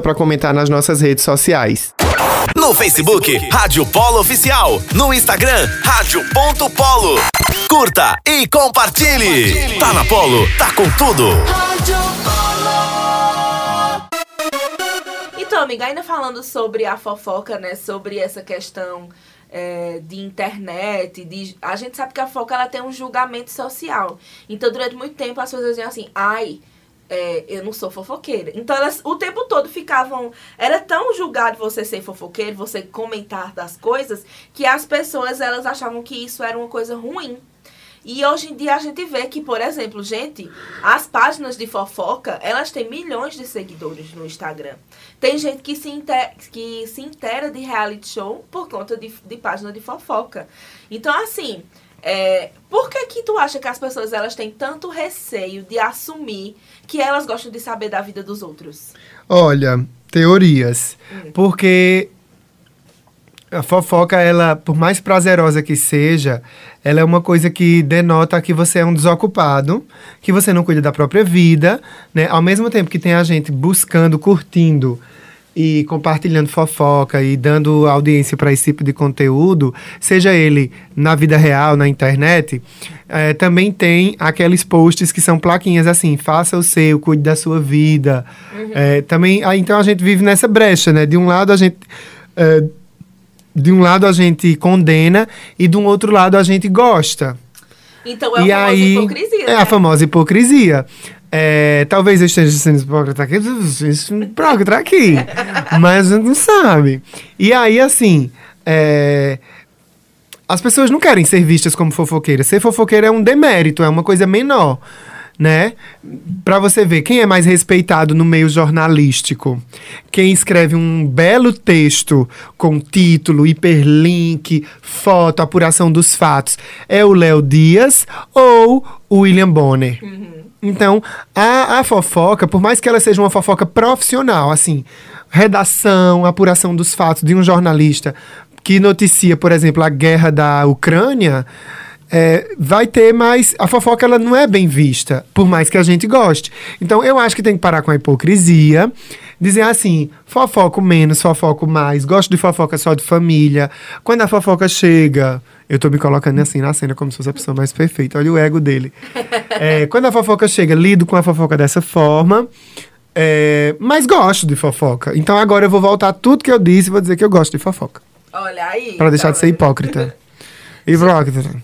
pra comentar nas nossas redes sociais. No Facebook, Rádio Polo Oficial. No Instagram, Rádio.polo. Curta e compartilhe. Tá na Polo, tá com tudo. Então, amiga, ainda falando sobre a fofoca, né? Sobre essa questão é, de internet, de, a gente sabe que a fofoca ela tem um julgamento social. Então, durante muito tempo, as pessoas diziam assim, ai, é, eu não sou fofoqueira. Então, elas o tempo todo ficavam. Era tão julgado você ser fofoqueiro, você comentar das coisas, que as pessoas elas achavam que isso era uma coisa ruim. E hoje em dia a gente vê que, por exemplo, gente, as páginas de fofoca, elas têm milhões de seguidores no Instagram. Tem gente que se, inte- que se inteira de reality show por conta de, de página de fofoca. Então, assim, é, por que que tu acha que as pessoas elas têm tanto receio de assumir que elas gostam de saber da vida dos outros? Olha, teorias. Porque a fofoca, ela, por mais prazerosa que seja, ela é uma coisa que denota que você é um desocupado, que você não cuida da própria vida, né? Ao mesmo tempo que tem a gente buscando, curtindo e compartilhando fofoca e dando audiência para esse tipo de conteúdo, seja ele na vida real, na internet, eh, também tem aqueles posts que são plaquinhas assim, faça o seu, cuide da sua vida. Eh, também, ah, então a gente vive nessa brecha, né? De um lado a gente eh, de um lado a gente condena e de um outro lado a gente gosta. Então é e uma famosa aí hipocrisia. é né? a famosa hipocrisia. É, talvez eu esteja sendo hipócrita aqui, hipócrita aqui, mas a gente não sabe. E aí, assim, é, as pessoas não querem ser vistas como fofoqueiras. Ser fofoqueira é um demérito, é uma coisa menor, né? Pra você ver quem é mais respeitado no meio jornalístico. Quem escreve um belo texto com título, hiperlink, foto, apuração dos fatos, é o Léo Dias ou o William Bonner. Então, a, a fofoca, por mais que ela seja uma fofoca profissional, assim, redação, apuração dos fatos de um jornalista que noticia, por exemplo, a guerra da Ucrânia, é, vai ter mais. A fofoca ela não é bem vista, por mais que a gente goste. Então eu acho que tem que parar com a hipocrisia. Dizer assim, fofoco menos, fofoco mais, gosto de fofoca só de família. Quando a fofoca chega Eu tô me colocando assim na cena como se fosse a pessoa mais perfeita. Olha o ego dele. É, quando a fofoca chega, lido com a fofoca dessa forma. é, mas gosto de fofoca. Então agora eu vou voltar tudo que eu disse e vou dizer que eu gosto de fofoca. Olha aí. Pra deixar tá de ser hipócrita. Hipócrita.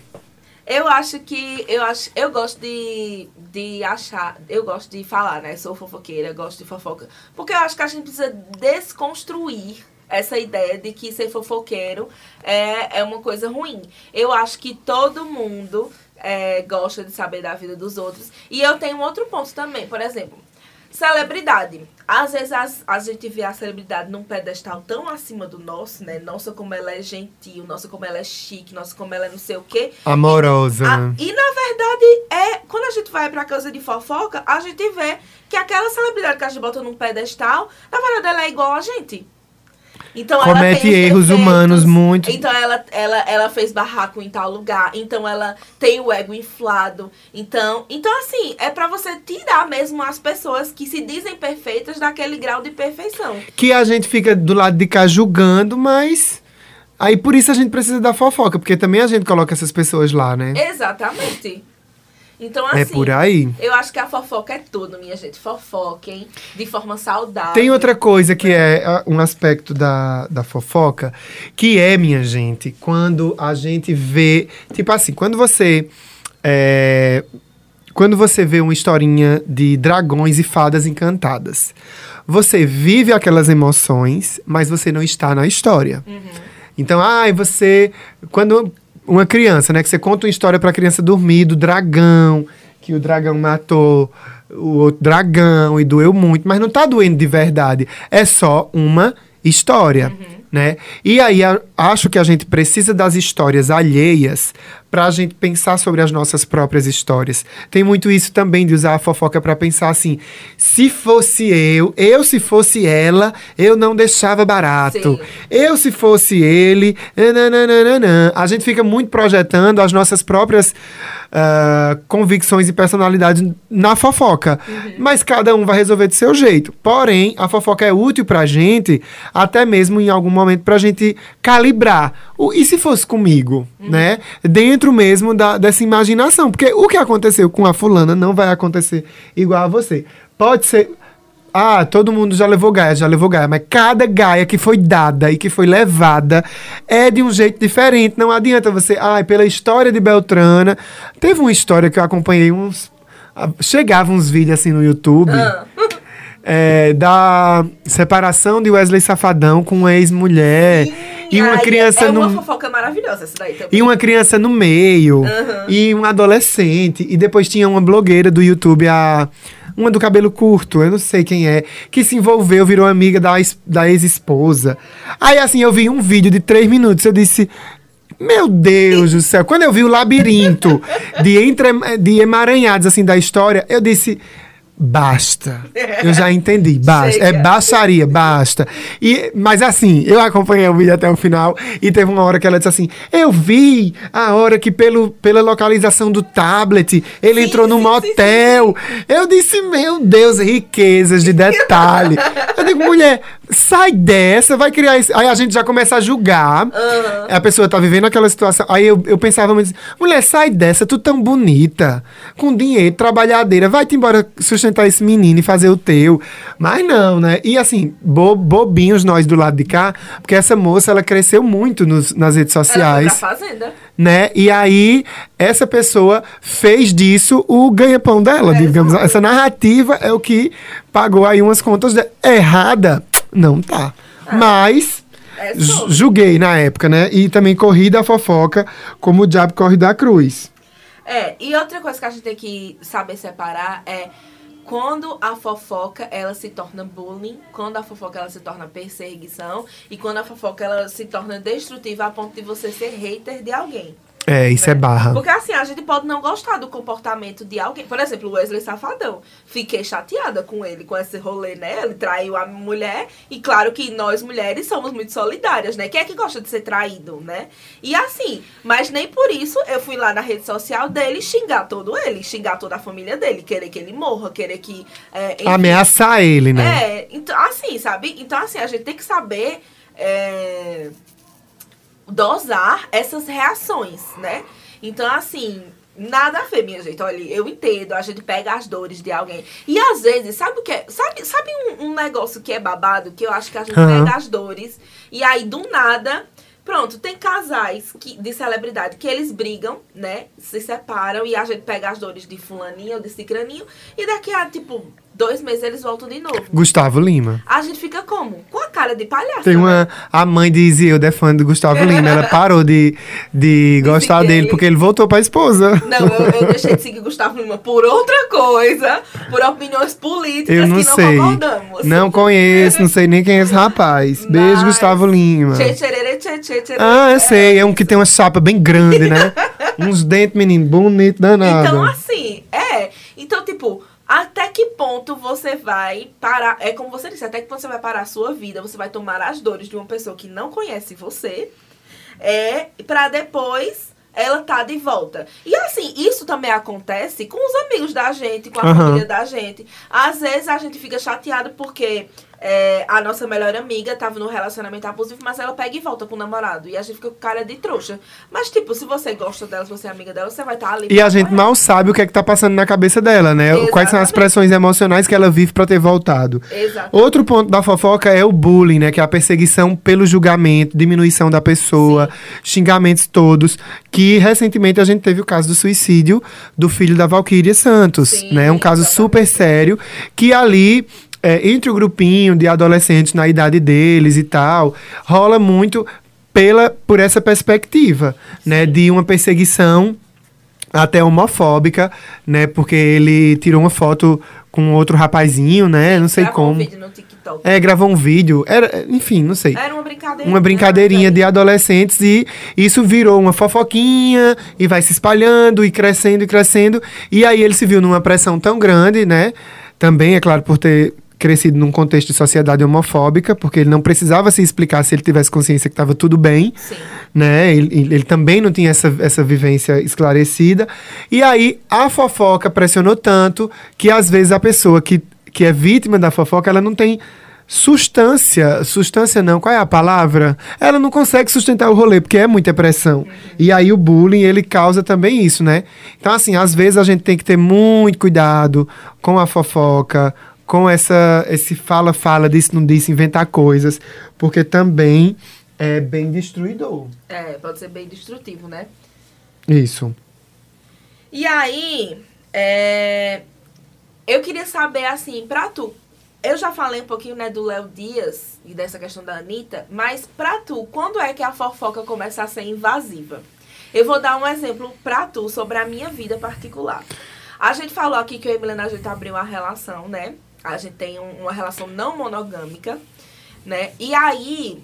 Eu acho que eu acho, eu gosto de, de achar, eu gosto de falar, né? Sou fofoqueira, gosto de fofoca, porque eu acho que a gente precisa desconstruir essa ideia de que ser fofoqueiro é, é uma coisa ruim. Eu acho que todo mundo é, gosta de saber da vida dos outros. E eu tenho um outro ponto também, por exemplo, celebridade. Às vezes as- a gente vê a celebridade num pedestal tão acima do nosso, né? Nossa, como ela é gentil, nossa, como ela é chique, nossa, como ela é não sei o quê. Amorosa. Né? e na verdade, é quando a gente vai pra casa de fofoca, a gente vê que aquela celebridade que a gente bota num pedestal, na verdade ela é igual a gente. Então ela Comete erros defeitos, humanos muito. Então ela, ela, ela fez barraco em tal lugar. Então ela tem o ego inflado. Então, então assim, é pra você tirar mesmo as pessoas que se dizem perfeitas daquele grau de perfeição. Que a gente fica do lado de cá julgando, mas. Aí por isso a gente precisa da fofoca, porque também a gente coloca essas pessoas lá, né? Exatamente. Então, assim. É por aí. Eu acho que a fofoca é tudo, minha gente. Fofoquem de forma saudável. Tem outra coisa que é ah, um aspecto da, da fofoca, que é, minha gente, quando a gente vê. Tipo assim, quando você. é, quando você vê uma historinha de dragões e fadas encantadas, você vive aquelas emoções, mas você não está na história. Então, ai, você. Quando. Uma criança, né? Que você conta uma história pra criança dormir do dragão, que o dragão matou o outro dragão e doeu muito, mas não tá doendo de verdade. É só uma história, né? E aí a- acho que a gente precisa das histórias alheias pra gente pensar sobre as nossas próprias histórias. Tem muito isso também de usar a fofoca pra pensar assim: se fosse eu, eu se fosse ela, eu não deixava barato. Sim. Eu se fosse ele, nananana. a gente fica muito projetando as nossas próprias ah, convicções e personalidades na fofoca. Mas cada um vai resolver do seu jeito. Porém, a fofoca é útil pra gente, até mesmo em algum momento, pra gente calibrar. O, e se fosse comigo, né? Dentro mesmo da, dessa imaginação. Porque o que aconteceu com a fulana não vai acontecer igual a você. Pode ser. Ah, todo mundo já levou gaia, já levou gaia, mas cada gaia que foi dada e que foi levada é de um jeito diferente. Não adianta você, ai, pela história de Beltrana. Teve uma história que eu acompanhei uns. ah, Chegava uns vídeos assim no YouTube é, da separação de Wesley Safadão com uma ex-mulher. E uma Ai, criança É no. uma fofoca maravilhosa essa daí também. E uma criança no meio. E um adolescente. E depois tinha uma blogueira do YouTube, a. Uma do cabelo curto, eu não sei quem é, que se envolveu, virou amiga da, da ex-esposa. Aí, assim, eu vi um vídeo de três minutos, eu disse. Meu Deus do céu, quando eu vi o labirinto de, entre, de emaranhados assim da história, eu disse. Basta. Eu já entendi. Basta. É Chega. baixaria, basta. E, mas assim, eu acompanhei o vídeo até o final e teve uma hora que ela disse assim: Eu vi a hora que, pelo, pela localização do tablet, ele Sim, entrou num sim, motel. Eu disse: Meu Deus, riquezas de detalhe. eu digo, mulher, sai dessa, vai criar isso. Aí a gente já começa a julgar. A pessoa tá vivendo aquela situação. Aí eu, eu pensava muito assim, mulher, sai dessa, tu tão bonita, com dinheiro, trabalhadeira, vai-te embora sustentar esse menino e fazer o teu. Mas não, né? E assim, bo- bobinhos nós do lado de cá, porque essa moça, ela cresceu muito nos- nas redes Ela foi sociais pra fazenda. né? E aí, essa pessoa fez disso o ganha-pão dela, digamos. Essa narrativa é o que pagou aí umas contas de- errada. Não tá. Mas É julguei na época, né? E também corri da fofoca como o diabo corre da cruz. É, e outra coisa que a gente tem que saber separar é quando a fofoca ela se torna bullying, quando a fofoca ela se torna perseguição e quando a fofoca ela se torna destrutiva a ponto de você ser hater de alguém. É, isso é barra. Porque assim, a gente pode não gostar do comportamento de alguém. Por exemplo, o Wesley Safadão. Fiquei chateada com ele, com esse rolê, né? Ele traiu a mulher. E claro que nós mulheres somos muito solidárias, né? Quem é que gosta de ser traído, né? E assim, mas nem por isso eu fui lá na rede social dele xingar todo ele, xingar toda a família dele, querer que ele morra, querer que. é, enfim. Ameaçar ele, né? É, então, assim, sabe? Então, assim, a gente tem que saber é, dosar essas reações, né? Então, assim, nada a ver, minha gente. Olha, eu entendo, a gente pega as dores de alguém. E às vezes, sabe o que é? Sabe, sabe um, um negócio que é babado? Que eu acho que a gente Aham. pega as dores e aí do nada. Pronto, tem casais que, de celebridade que eles brigam, né? Se separam e a gente pega as dores de fulaninho ou de cicraninho. E daqui a, tipo, dois meses eles voltam de novo. Gustavo Lima. A gente fica como? Com a cara de palhaço. Tem né? uma. A mãe de Isilda é fã do Gustavo Lima. Ela parou de, de gostar dele ele. porque ele voltou pra esposa. Não, eu, eu deixei de seguir Gustavo Lima por outra coisa, por opiniões políticas Eu não que não sei. concordamos. Não conheço, não sei nem quem é esse rapaz. Beijo, Mas- Gustavo Lima. Tchê, tchê, tchê. Ah, eu sei. É um que tem uma chapa bem grande, né? Uns dentes, menino, bonito, danado. Então, assim, é. Então, tipo, até que ponto você vai parar. É como você disse, até que ponto você vai parar a sua vida, você vai tomar as dores de uma pessoa que não conhece você, é, pra depois ela tá de volta. E assim, isso também acontece com os amigos da gente, com a Aham. família da gente. Às vezes a gente fica chateado porque é, a nossa melhor amiga tava num relacionamento abusivo, mas ela pega e volta com o namorado. E a gente fica com cara de trouxa. Mas, tipo, se você gosta dela, se você é amiga dela, você vai estar ali. E a gente mal sabe o que é que tá passando na cabeça dela, né? Quais são as Exatamente. pressões emocionais que ela vive pra ter voltado. Exato. Outro ponto da fofoca é o bullying, né? Que é a perseguição pelo julgamento, diminuição da pessoa, xingamentos todos. Que recentemente a gente teve o caso do suicídio do filho da Valquíria Santos, Sim, né? Um caso exatamente. super sério. Que ali, é, entre o grupinho de adolescentes na idade deles e tal, rola muito pela, por essa perspectiva, né? De uma perseguição até homofóbica, né? Porque ele tirou uma foto com outro rapazinho, né? Não sei Gravou como. Um vídeo no TikTok. É, gravou um vídeo. Era, enfim, não sei. Era uma brincadeira. Uma brincadeirinha de adolescentes e isso virou uma fofoquinha e vai se espalhando e crescendo e crescendo. E aí ele se viu numa pressão tão grande, né? Também, é claro, por ter crescido num contexto de sociedade homofóbica, porque ele não precisava se explicar se ele tivesse consciência que estava tudo bem Sim. né? Ele, ele- também não tinha essa, essa vivência esclarecida. E aí a fofoca pressionou tanto que às vezes a pessoa que, que é vítima da fofoca, ela não tem sustância, sustância não, qual é a palavra? Ela não consegue sustentar o rolê, porque é muita pressão. E aí o bullying, ele causa também isso, né? Então, assim, às vezes a gente tem que ter muito cuidado com a fofoca, com essa, esse fala-fala, disse, não disse, inventar coisas, porque também é bem destruidor. É, pode ser bem destrutivo, né? Isso. E aí, é, eu queria saber, assim, pra tu. Eu já falei um pouquinho, né, do Léo Dias e dessa questão da Anitta, mas pra tu, quando é que a fofoca começa a ser invasiva? Eu vou dar um exemplo pra tu sobre a minha vida particular. A gente falou aqui que eu e Milena, a gente abriu uma relação, né? A gente tem um- uma relação não monogâmica, né? E aí,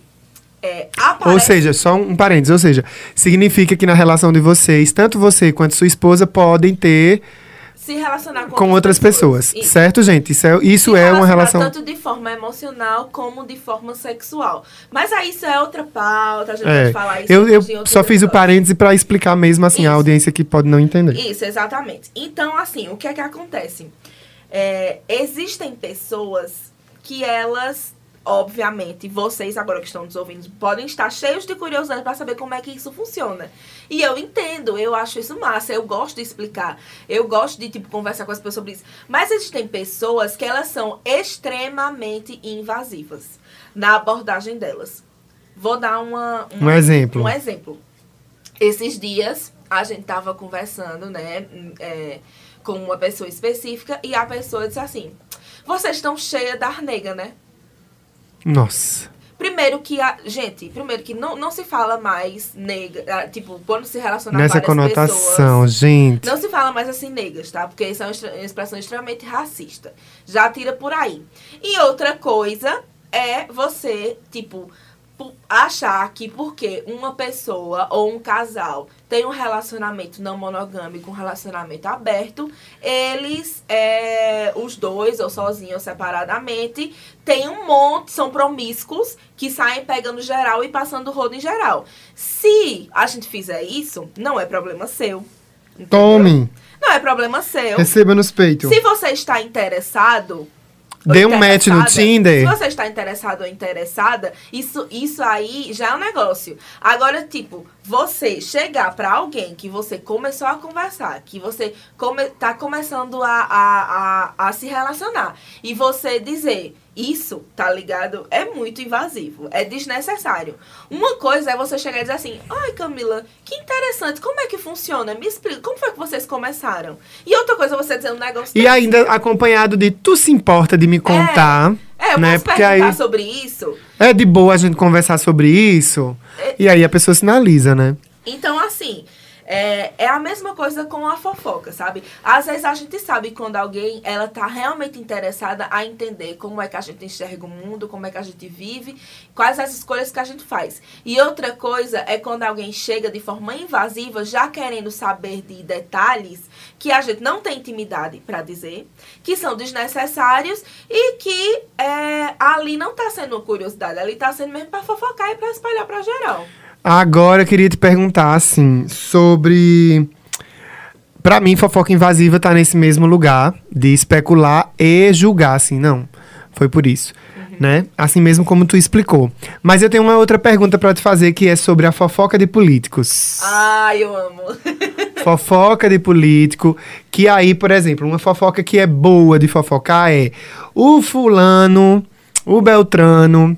é, Ou aparece... seja, só um parênteses, ou seja, significa que na relação de vocês, tanto você quanto sua esposa podem ter se relacionar com, com outras pessoas, Isso. certo, gente? Isso é, isso é uma relação. Tanto de forma emocional como de forma sexual. Mas aí isso é outra pauta, a gente É, pode falar isso eu, eu só fiz o parêntese para explicar mesmo assim a Isso. audiência que pode não entender. Isso, exatamente. Então, assim, o que é que acontece? É, existem pessoas que elas, obviamente, vocês agora que estão nos ouvindo, podem estar cheios de curiosidade para saber como é que isso funciona. E eu entendo, eu acho isso massa, eu gosto de explicar, eu gosto de, tipo, conversar com as pessoas sobre isso. Mas existem pessoas que elas são extremamente invasivas na abordagem delas. Vou dar uma, Um exemplo. Um exemplo. Esses dias a gente tava conversando, né, é, com uma pessoa específica e a pessoa disse assim: Vocês estão cheia da nega, né? Nossa. Primeiro que a. Gente, primeiro que não, não se fala mais nega. ah, Tipo, quando se relaciona Nessa várias conotação, pessoas. gente. Não se fala mais assim negas, tá? Porque isso é uma expressão extremamente racista. Já tira por aí. E outra coisa é você, tipo, achar que porque uma pessoa ou um casal tem um relacionamento não monogâmico, um relacionamento aberto, eles, é, os dois, ou sozinhos ou separadamente, tem um monte, são promíscuos, que saem pegando geral e passando rodo em geral. Se a gente fizer isso, não é problema seu. entendeu? Tome. Não é problema seu. Receba nos peitos. Se você está interessado, Dê um match no Tinder. Se você está interessado ou interessada, isso, isso aí já é um negócio. Agora, tipo, você chegar pra alguém que você começou a conversar, que você come, tá começando a, a, a, a se relacionar, e você dizer. Isso, tá ligado? É muito invasivo. É desnecessário. Uma coisa é você chegar e dizer assim: Ai, Camila, que interessante. Como é que funciona? Me explica. Como foi que vocês começaram? E outra coisa é você dizer um negócio E desse. ainda acompanhado de tu se importa de me contar, É, eu né? posso Porque perguntar aí sobre isso. é de boa a gente conversar sobre isso. É. E aí a pessoa sinaliza, né? Então, assim, é, é a mesma coisa com a fofoca, sabe? Às vezes a gente sabe quando alguém, ela tá realmente interessada a entender como é que a gente enxerga o mundo, como é que a gente vive, quais as escolhas que a gente faz. E outra coisa é quando alguém chega de forma invasiva, já querendo saber de detalhes que a gente não tem intimidade pra dizer, que são desnecessários e que é, ali não tá sendo curiosidade, ali tá sendo mesmo pra fofocar e pra espalhar pra geral. Agora eu queria te perguntar, assim, sobre. Pra mim, fofoca invasiva tá nesse mesmo lugar de especular e julgar, assim, não. Foi por isso. Né? Assim mesmo como tu explicou. Mas eu tenho uma outra pergunta pra te fazer que é sobre a fofoca de políticos. Ai, eu amo. fofoca de político, que aí, por exemplo, uma fofoca que é boa de fofocar é o fulano, o Beltrano,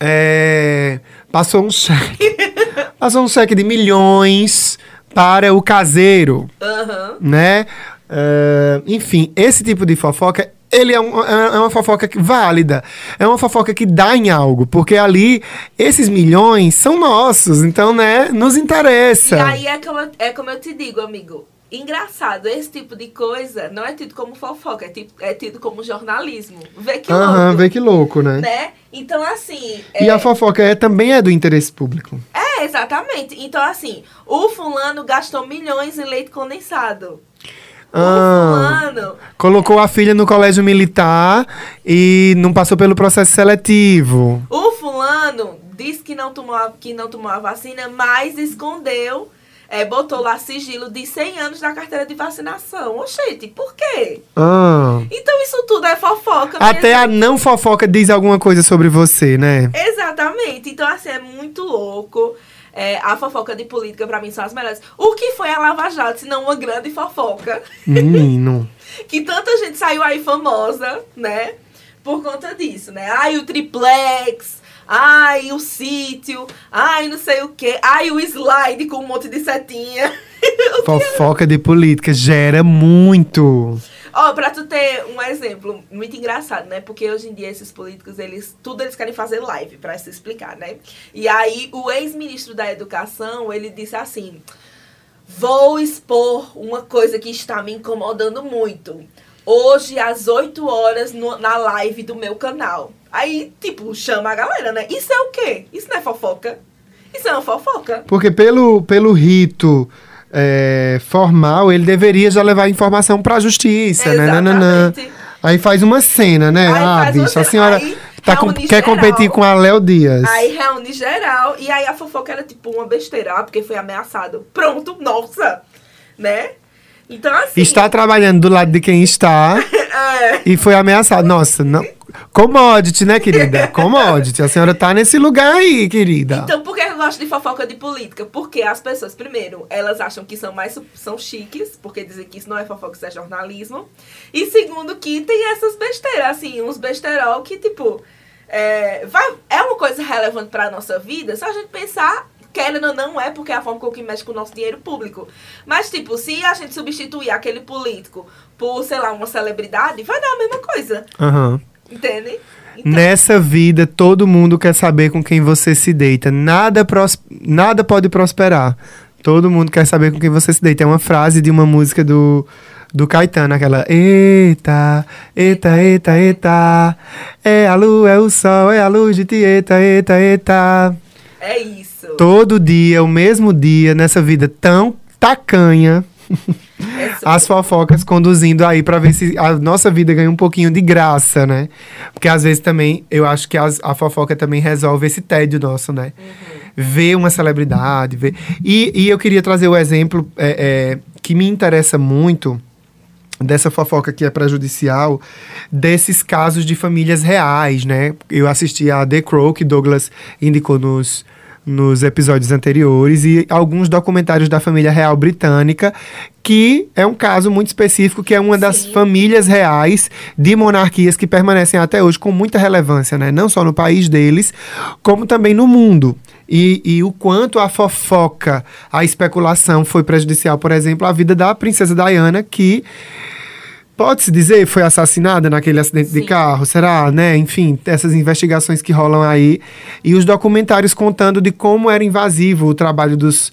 é, passou um cheque, passou um cheque de milhões para o caseiro, Aham. né? É, enfim, esse tipo de fofoca ele é, um- é é uma fofoca válida. É uma fofoca que dá em algo. Porque ali, esses milhões são nossos. Então, né, nos interessa. E aí é como, eu- é como eu te digo, amigo. Engraçado, esse tipo de coisa não é tido como fofoca, é, tipo, é tido como jornalismo. Vê que Aham, louco, vê que louco, né? né? Então, assim... E é- a fofoca é, também é do interesse público. É, exatamente. Então, assim, o fulano gastou milhões em leite condensado. Ah, O fulano... colocou a filha no colégio militar e não passou pelo processo seletivo. O fulano disse que não tomou que não tomou a vacina, mas escondeu, é, botou lá sigilo de 100 anos na carteira de vacinação. Oxente, por quê? Ah. Então isso tudo é fofoca. Até mesmo. a não fofoca diz alguma coisa sobre você, né? Exatamente. Então, assim, é muito louco. É, a fofoca de política, pra mim, são as melhores. O que foi a Lava Jato, se não uma grande fofoca? Menino. que tanta gente saiu aí famosa, né? Por conta disso, né? Ai, o triplex. Ai, o sítio. Ai, não sei o quê. Ai, o slide com um monte de setinha. Fofoca de política gera muito. Ó, pra tu ter um exemplo muito engraçado, né? Porque hoje em dia esses políticos, eles tudo eles querem fazer live pra se explicar, né? E aí o ex-ministro da Educação, ele disse assim: "Vou expor uma coisa que está me incomodando muito. Hoje às 8 horas no- na live do meu canal". Aí, tipo, chama a galera, né? Isso é o quê? Isso não é fofoca? Isso é uma fofoca. Porque pelo, pelo rito é, formal, ele deveria já levar a informação pra justiça, né? Nananã. Exatamente. Aí faz uma cena, né? Aí ah, bicho, a senhora Aí tá com- quer geral. competir com a Léo Dias. Aí reúne geral e aí a fofoca era tipo uma besteira, porque foi ameaçado. Pronto, nossa, né? Então assim. Está trabalhando do lado de quem está é, e foi ameaçado. Nossa, não. Commodity, né, querida? Commodity. A senhora tá nesse lugar aí, querida. então por que eu gosto de fofoca de política? Porque as pessoas, primeiro, elas acham que são mais são chiques, porque dizem que isso não é fofoca, isso é jornalismo. E segundo, que tem essas besteiras, assim, uns besterol que, tipo, é, vai, é uma coisa relevante pra nossa vida, se a gente pensar. Querendo ou não é, porque é a forma com que mexe com o nosso dinheiro público. Mas, tipo, se a gente substituir aquele político por, sei lá, uma celebridade, vai dar a mesma coisa. Aham. Entende? Então, Nessa vida, todo mundo quer saber com quem você se deita. Nada, pros... Nada pode prosperar. Todo mundo quer saber com quem você se deita. É uma frase de uma música do, do Caetano, aquela Eita, eita, eita, eita. É a lua, é o sol, é a luz de ti, eita, eita, eita. é isso. Todo dia, o mesmo dia, nessa vida tão tacanha. É as fofocas conduzindo aí pra ver se a nossa vida ganha um pouquinho de graça, né? Porque às vezes também, eu acho que as- a fofoca também resolve esse tédio nosso, né? Ver uma celebridade, ver. E, e eu queria trazer o exemplo é, é, que me interessa muito, dessa fofoca que é prejudicial, desses casos de famílias reais, né? Eu assisti a The Crow, que Douglas indicou nos, nos episódios anteriores, e alguns documentários da família real britânica, que é um caso muito específico, que é uma das Sim. famílias reais de monarquias que permanecem até hoje com muita relevância, né? Não só no país deles, como também no mundo. E, e o quanto a fofoca, a especulação foi prejudicial, por exemplo, à vida da princesa Diana, que pode-se dizer foi assassinada naquele acidente de Sim. carro, será, né? Enfim, essas investigações que rolam aí e os documentários contando de como era invasivo o trabalho dos,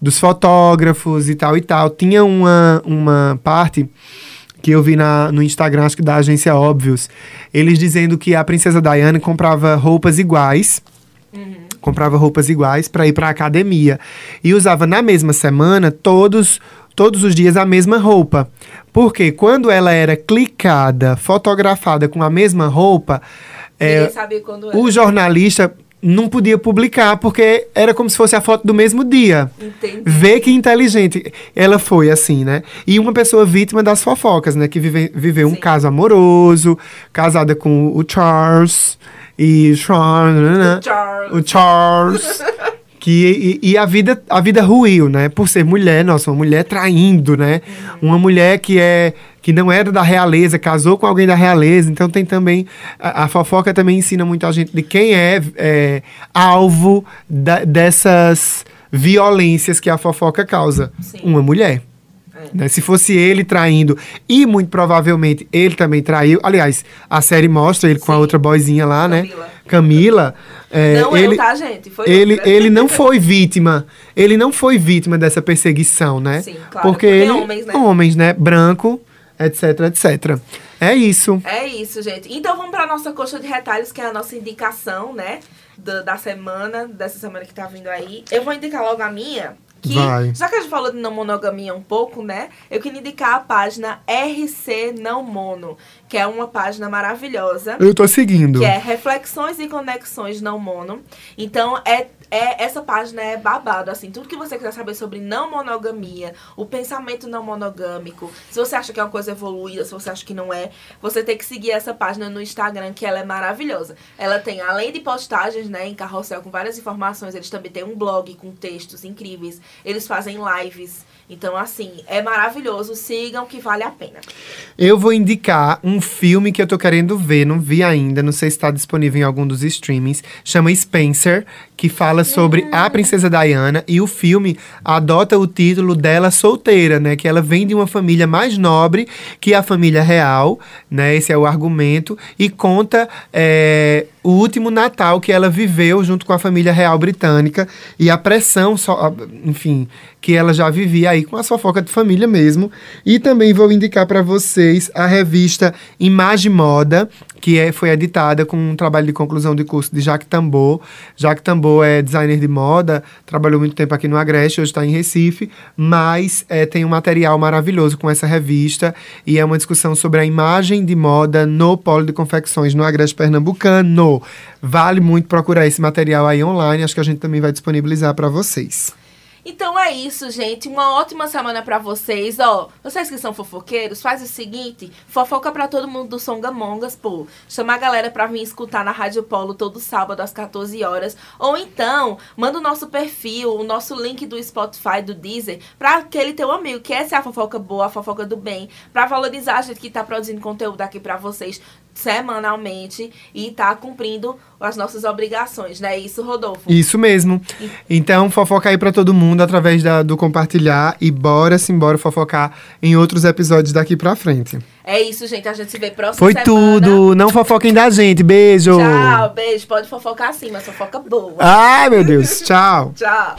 dos fotógrafos e tal e tal. Tinha uma, uma parte que eu vi na, no Instagram, acho que da agência Óbvios, eles dizendo que a princesa Diana comprava roupas iguais comprava roupas iguais para ir para academia e usava na mesma semana todos todos os dias a mesma roupa. Porque quando ela era clicada, fotografada com a mesma roupa, é, o jornalista não podia publicar porque era como se fosse a foto do mesmo dia. Entendi. Vê que inteligente ela foi, assim, né? E uma pessoa vítima das fofocas, né? Que vive- viveu um Sim. caso amoroso, casada com o Charles. E Charles, né? Charles. o Charles. Que, e, e a vida a vida ruiu, né? Por ser mulher, nossa, uma mulher traindo, né? Uma mulher que é que não era da realeza, casou com alguém da realeza. Então tem também a, a fofoca também ensina muito a gente de quem é, é, alvo da- dessas violências que a fofoca causa. Sim. Uma mulher. Né? Se fosse ele traindo, e muito provavelmente ele também traiu. Aliás, a série mostra ele com a Sim. outra boyzinha lá, né? Camila. Camila. é, Não ele, eu, tá, gente? Foi ele, outra. ele não foi vítima. Ele não foi vítima dessa perseguição, né? Sim, claro, Porque porque ele. homens, né? Homens, né? Branco, etc, etc. É isso. É isso, gente. Então vamos pra nossa coxa de retalhos, que é a nossa indicação, né? Da, da semana, dessa semana que tá vindo aí. Eu vou indicar logo a minha. Que, Vai. já que a gente falou de não monogamia um pouco, né? Eu queria indicar a página RC Não Mono, que é uma página maravilhosa. Eu tô seguindo. Que é Reflexões e Conexões Não Mono. Então, é, é, essa página é babado, assim. Tudo que você quiser saber sobre não monogamia, o pensamento não monogâmico, se você acha que é uma coisa evoluída, se você acha que não é, você tem que seguir essa página no Instagram, que ela é maravilhosa. Ela tem, além de postagens, né, em carrossel com várias informações, eles também têm um blog com textos incríveis. Eles fazem lives. Então, assim, é maravilhoso. Sigam que vale a pena. Eu vou indicar um filme que eu tô querendo ver, não vi ainda, não sei se está disponível em algum dos streamings. Chama Spencer, que fala sobre a princesa Diana e o filme adota o título dela solteira, né? Que ela vem de uma família mais nobre que a família real, né? Esse é o argumento e conta é, o último Natal que ela viveu junto com a família real britânica e a pressão, só, enfim, que ela já vivia aí com a fofoca de família mesmo. E também vou indicar para vocês a revista Imagem Moda, que é, foi editada com um trabalho de conclusão de curso de Jacques Tambor. Jacques Tambor é designer de moda, trabalhou muito tempo aqui no Agreste, hoje está em Recife, mas é, tem um material maravilhoso com essa revista e é uma discussão sobre a imagem de moda no polo de confecções no Agreste Pernambucano. Vale muito procurar esse material aí online, acho que a gente também vai disponibilizar para vocês. Então é isso, gente. Uma ótima semana pra vocês. Ó, vocês que são fofoqueiros, faz o seguinte: fofoca pra todo mundo do Songamongas, pô. Chama a galera pra vir escutar na Rádio Polo todo sábado às 14 horas. Ou então, manda o nosso perfil, o nosso link do Spotify, do Deezer, pra aquele teu amigo, que essa é a fofoca boa, a fofoca do bem. Pra valorizar a gente que tá produzindo conteúdo aqui pra vocês semanalmente e tá cumprindo as nossas obrigações, né? Isso, Rodolfo. Isso mesmo. Então, fofoca aí pra todo mundo através da- do compartilhar e bora simbora fofocar em outros episódios daqui pra frente. É isso, gente. A gente se vê próxima Foi semana. tudo. Não fofoquem da gente. Beijo. Tchau, beijo. Pode fofocar sim, mas fofoca boa. Ai, meu Deus. Tchau. Tchau.